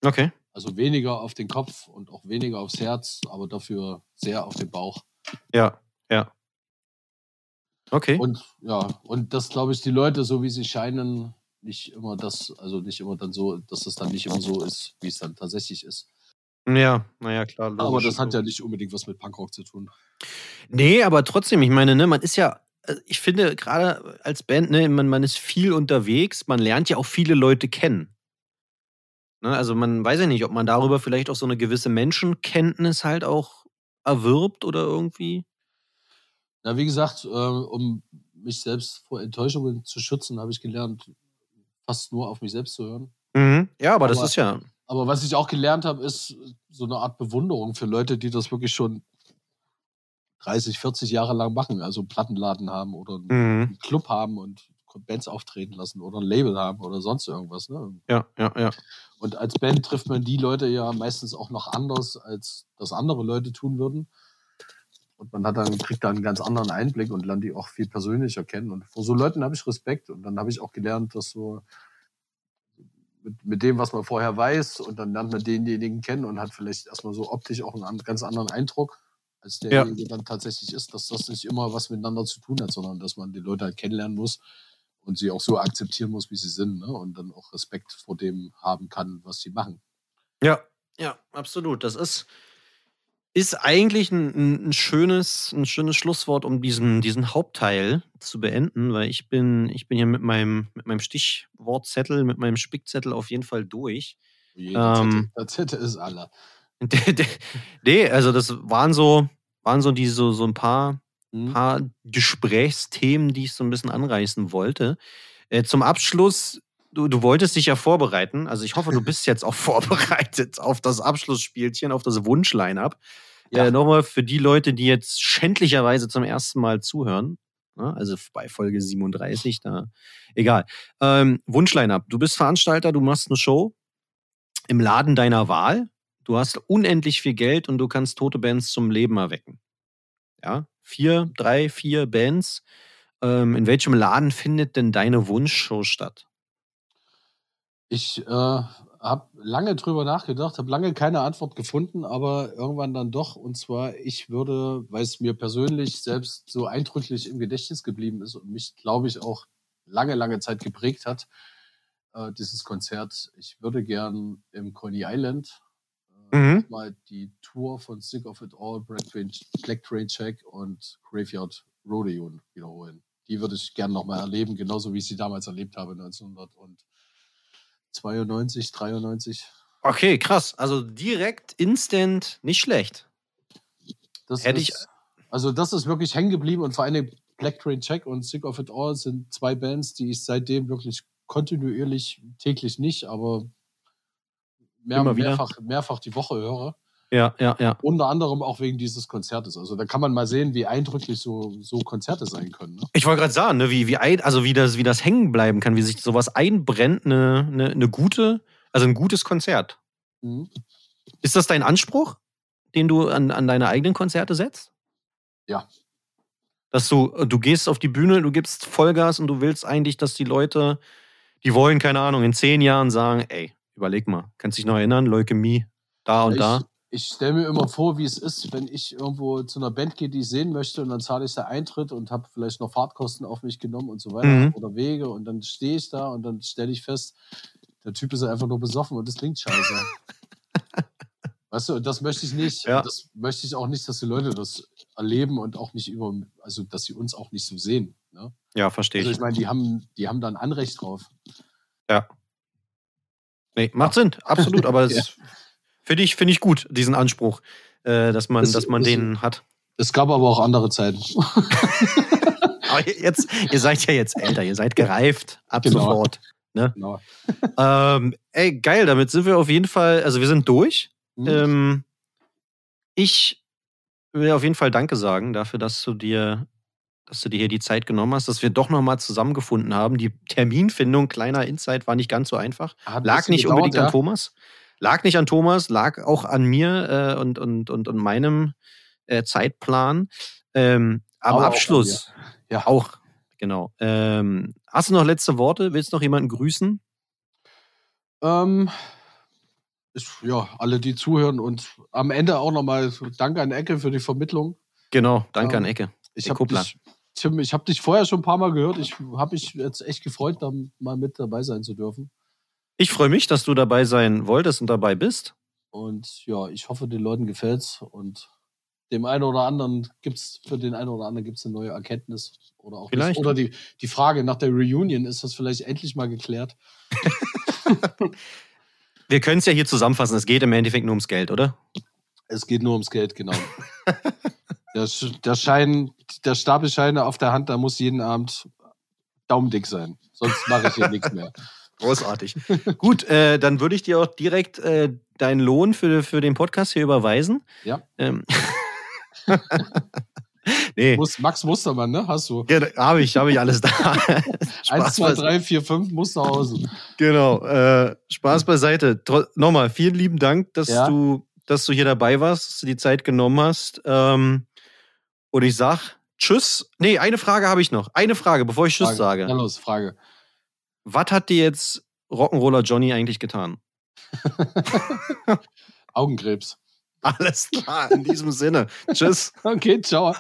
Okay. Also weniger auf den Kopf und auch weniger aufs Herz, aber dafür sehr auf den Bauch. Ja, ja. Okay. Und ja, und das glaube ich, die Leute, so wie sie scheinen, nicht immer das, also nicht immer dann so, dass es dann nicht immer so ist, wie es dann tatsächlich ist. Ja, naja, klar. Aber logisch. das hat ja nicht unbedingt was mit Punkrock zu tun. Nee, aber trotzdem, ich meine, ne, man ist ja, äh, ich finde, gerade als Band, ne, man, man ist viel unterwegs, man lernt ja auch viele Leute kennen. Ne, also man weiß ja nicht, ob man darüber vielleicht auch so eine gewisse Menschenkenntnis halt auch erwirbt oder irgendwie. Ja, wie gesagt, äh, um mich selbst vor Enttäuschungen zu schützen, habe ich gelernt, fast nur auf mich selbst zu hören. Mhm. Ja, aber das Aber- ist ja. Aber was ich auch gelernt habe, ist so eine Art Bewunderung für Leute, die das wirklich schon 30, 40 Jahre lang machen. Also einen Plattenladen haben oder einen Mhm. Club haben und Bands auftreten lassen oder ein Label haben oder sonst irgendwas. Ne? Ja, ja, ja. Und als Band trifft man die Leute ja meistens auch noch anders, als das andere Leute tun würden. Und man hat dann, kriegt da einen ganz anderen Einblick und lernt die auch viel persönlicher kennen. Und vor so Leuten habe ich Respekt. Und dann habe ich auch gelernt, dass so mit, mit dem, was man vorher weiß, und dann lernt man denjenigen kennen und hat vielleicht erstmal so optisch auch einen an- ganz anderen Eindruck, als derjenige dann tatsächlich ist, dass das nicht immer was miteinander zu tun hat, sondern dass man die Leute halt kennenlernen muss und sie auch so akzeptieren muss, wie sie sind, ne? Und dann auch Respekt vor dem haben kann, was sie machen. Ja, ja, absolut. Das ist, ist eigentlich ein, ein, schönes, ein schönes Schlusswort, um diesen, diesen Hauptteil zu beenden, weil ich bin, ich bin hier mit meinem, mit meinem Stichwortzettel, mit meinem Spickzettel auf jeden Fall durch. Je, Ähm. Zettel ist aller. nee, also das waren so, waren so diese, so, so ein paar, Hm? paar Gesprächsthemen, die ich so ein bisschen anreißen wollte. Äh, zum Abschluss, du, du wolltest dich ja vorbereiten. Also ich hoffe, du bist jetzt auch vorbereitet auf das Abschlussspielchen, auf das Wunsch-Line-Up. Ja. Äh, Nochmal für die Leute, die jetzt schändlicherweise zum ersten Mal zuhören. ne, Also bei Folge 37, da egal. Ähm, Wunsch-Line-Up. Du bist Veranstalter, du machst eine Show im Laden deiner Wahl. Du hast unendlich viel Geld und du kannst tote Bands zum Leben erwecken. Ja, vier, drei, vier Bands. Ähm, in welchem Laden findet denn deine Wunschshow statt? Ich äh, habe lange drüber nachgedacht, habe lange keine Antwort gefunden, aber irgendwann dann doch. Und zwar, ich würde, weil es mir persönlich selbst so eindrücklich im Gedächtnis geblieben ist und mich, glaube ich, auch lange, lange Zeit geprägt hat, äh, dieses Konzert. Ich würde gern im Coney Island äh, Mhm. mal die Tour von Sick of It All, Black Train, Check und Graveyard Rodeo wiederholen. Die würde ich gern nochmal erleben, genauso wie ich sie damals erlebt habe, 1992, 93. Okay, krass. Also direkt, instant, nicht schlecht. Das Hätte ich- ist, also das ist wirklich hängen geblieben und vor allem Black Train Check und Sick of It All sind zwei Bands, die ich seitdem wirklich kontinuierlich, täglich nicht, aber mehr, mehrfach, mehrfach die Woche höre. Ja, ja, ja. Unter anderem auch wegen dieses Konzertes. Also da kann man mal sehen, wie eindrücklich so, so Konzerte sein können. Ne? Ich wollte gerade sagen, ne, wie, wie, ein, also wie, das, wie das hängen bleiben kann, wie sich sowas einbrennt, eine, eine, eine gute, also ein gutes Konzert. Mhm. Ist das dein Anspruch, den du an, an deine eigenen Konzerte setzt? Ja. Dass du, du gehst auf die Bühne, du gibst Vollgas und du willst eigentlich, dass die Leute, die wollen, keine Ahnung, in zehn Jahren sagen, ey, überleg mal, kannst dich noch erinnern, Leukämie, da und ich da. Ich stelle mir immer vor, wie es ist, wenn ich irgendwo zu einer Band gehe, die ich sehen möchte und dann zahle ich da Eintritt und habe vielleicht noch Fahrtkosten auf mich genommen und so weiter Mhm. oder Wege und dann stehe ich da und dann stelle ich fest, der Typ ist einfach nur besoffen und das klingt scheiße. weißt du, und das möchte ich nicht. Ja. Das möchte ich auch nicht, dass die Leute das erleben und auch nicht über, also dass sie uns auch nicht so sehen. Ne? Ja, verstehe Also ich. ich meine, die haben, die haben da ein Anrecht drauf. Nee, macht Sinn, absolut, aber das Ja. Finde ich, finde ich gut, diesen Anspruch, äh, dass man, Das- dass man das- den hat. Es gab aber auch andere Zeiten. Aber jetzt, ihr seid ja jetzt älter, ihr seid gereift, ab Genau. sofort. genau. Ähm, ey, geil, damit sind wir auf jeden Fall, also wir sind durch. Mhm. Ähm, ich will auf jeden Fall Danke sagen dafür, dass du dir, dass du dir hier die Zeit genommen hast, dass wir doch nochmal zusammengefunden haben. Die Terminfindung, kleiner Insight, war nicht ganz so einfach. Lag nicht gedauert, unbedingt ja. an Thomas. Lag nicht an Thomas, lag auch an mir äh, und, und, und, und meinem äh, Zeitplan. Ähm, am Aber auch Abschluss Ja. auch, genau. Ähm, hast du noch letzte Worte? Willst du noch jemanden grüßen? Ähm, ich, ja, alle, die zuhören und am Ende auch nochmal Danke an Ecke für die Vermittlung. Genau, danke Ähm, an Ecke. Ich habe dich, Tim, ich habe dich vorher schon ein paar Mal gehört. Ich habe mich jetzt echt gefreut, da mal mit dabei sein zu dürfen. Ich freue mich, dass du dabei sein wolltest und dabei bist. Und ja, ich hoffe, den Leuten gefällt's und dem einen oder anderen gibt's für den einen oder anderen gibt's eine neue Erkenntnis oder auch Vielleicht. Nicht. Oder die, die Frage nach der Reunion ist das vielleicht endlich mal geklärt. Wir können es ja hier zusammenfassen. Es geht im Endeffekt nur ums Geld, oder? Es geht nur ums Geld, genau. der, der Schein, der Stapel Scheine auf der Hand, da muss jeden Abend daumendick sein. Sonst mache ich hier nichts mehr. Großartig. Gut, äh, dann würde ich dir auch direkt äh, deinen Lohn für, für den Podcast hier überweisen. Ja. Ähm. nee, Muss, Max Mustermann, ne? Hast du. habe ich, habe ich alles da. Eins, zwei, drei, vier, fünf, Hause. Genau. Äh, Spaß beiseite. Tro Nochmal, vielen lieben Dank, dass Ja. du, dass du hier dabei warst, dass du die Zeit genommen hast. Ähm, und ich sag Tschüss. Nee, eine Frage habe ich noch. Eine Frage, bevor ich Tschüss Frage. sage. Na los, Frage. Was hat dir jetzt Rock'n'Roller Johnny eigentlich getan? Augenkrebs. Alles klar, in diesem Sinne. Tschüss. Okay, ciao.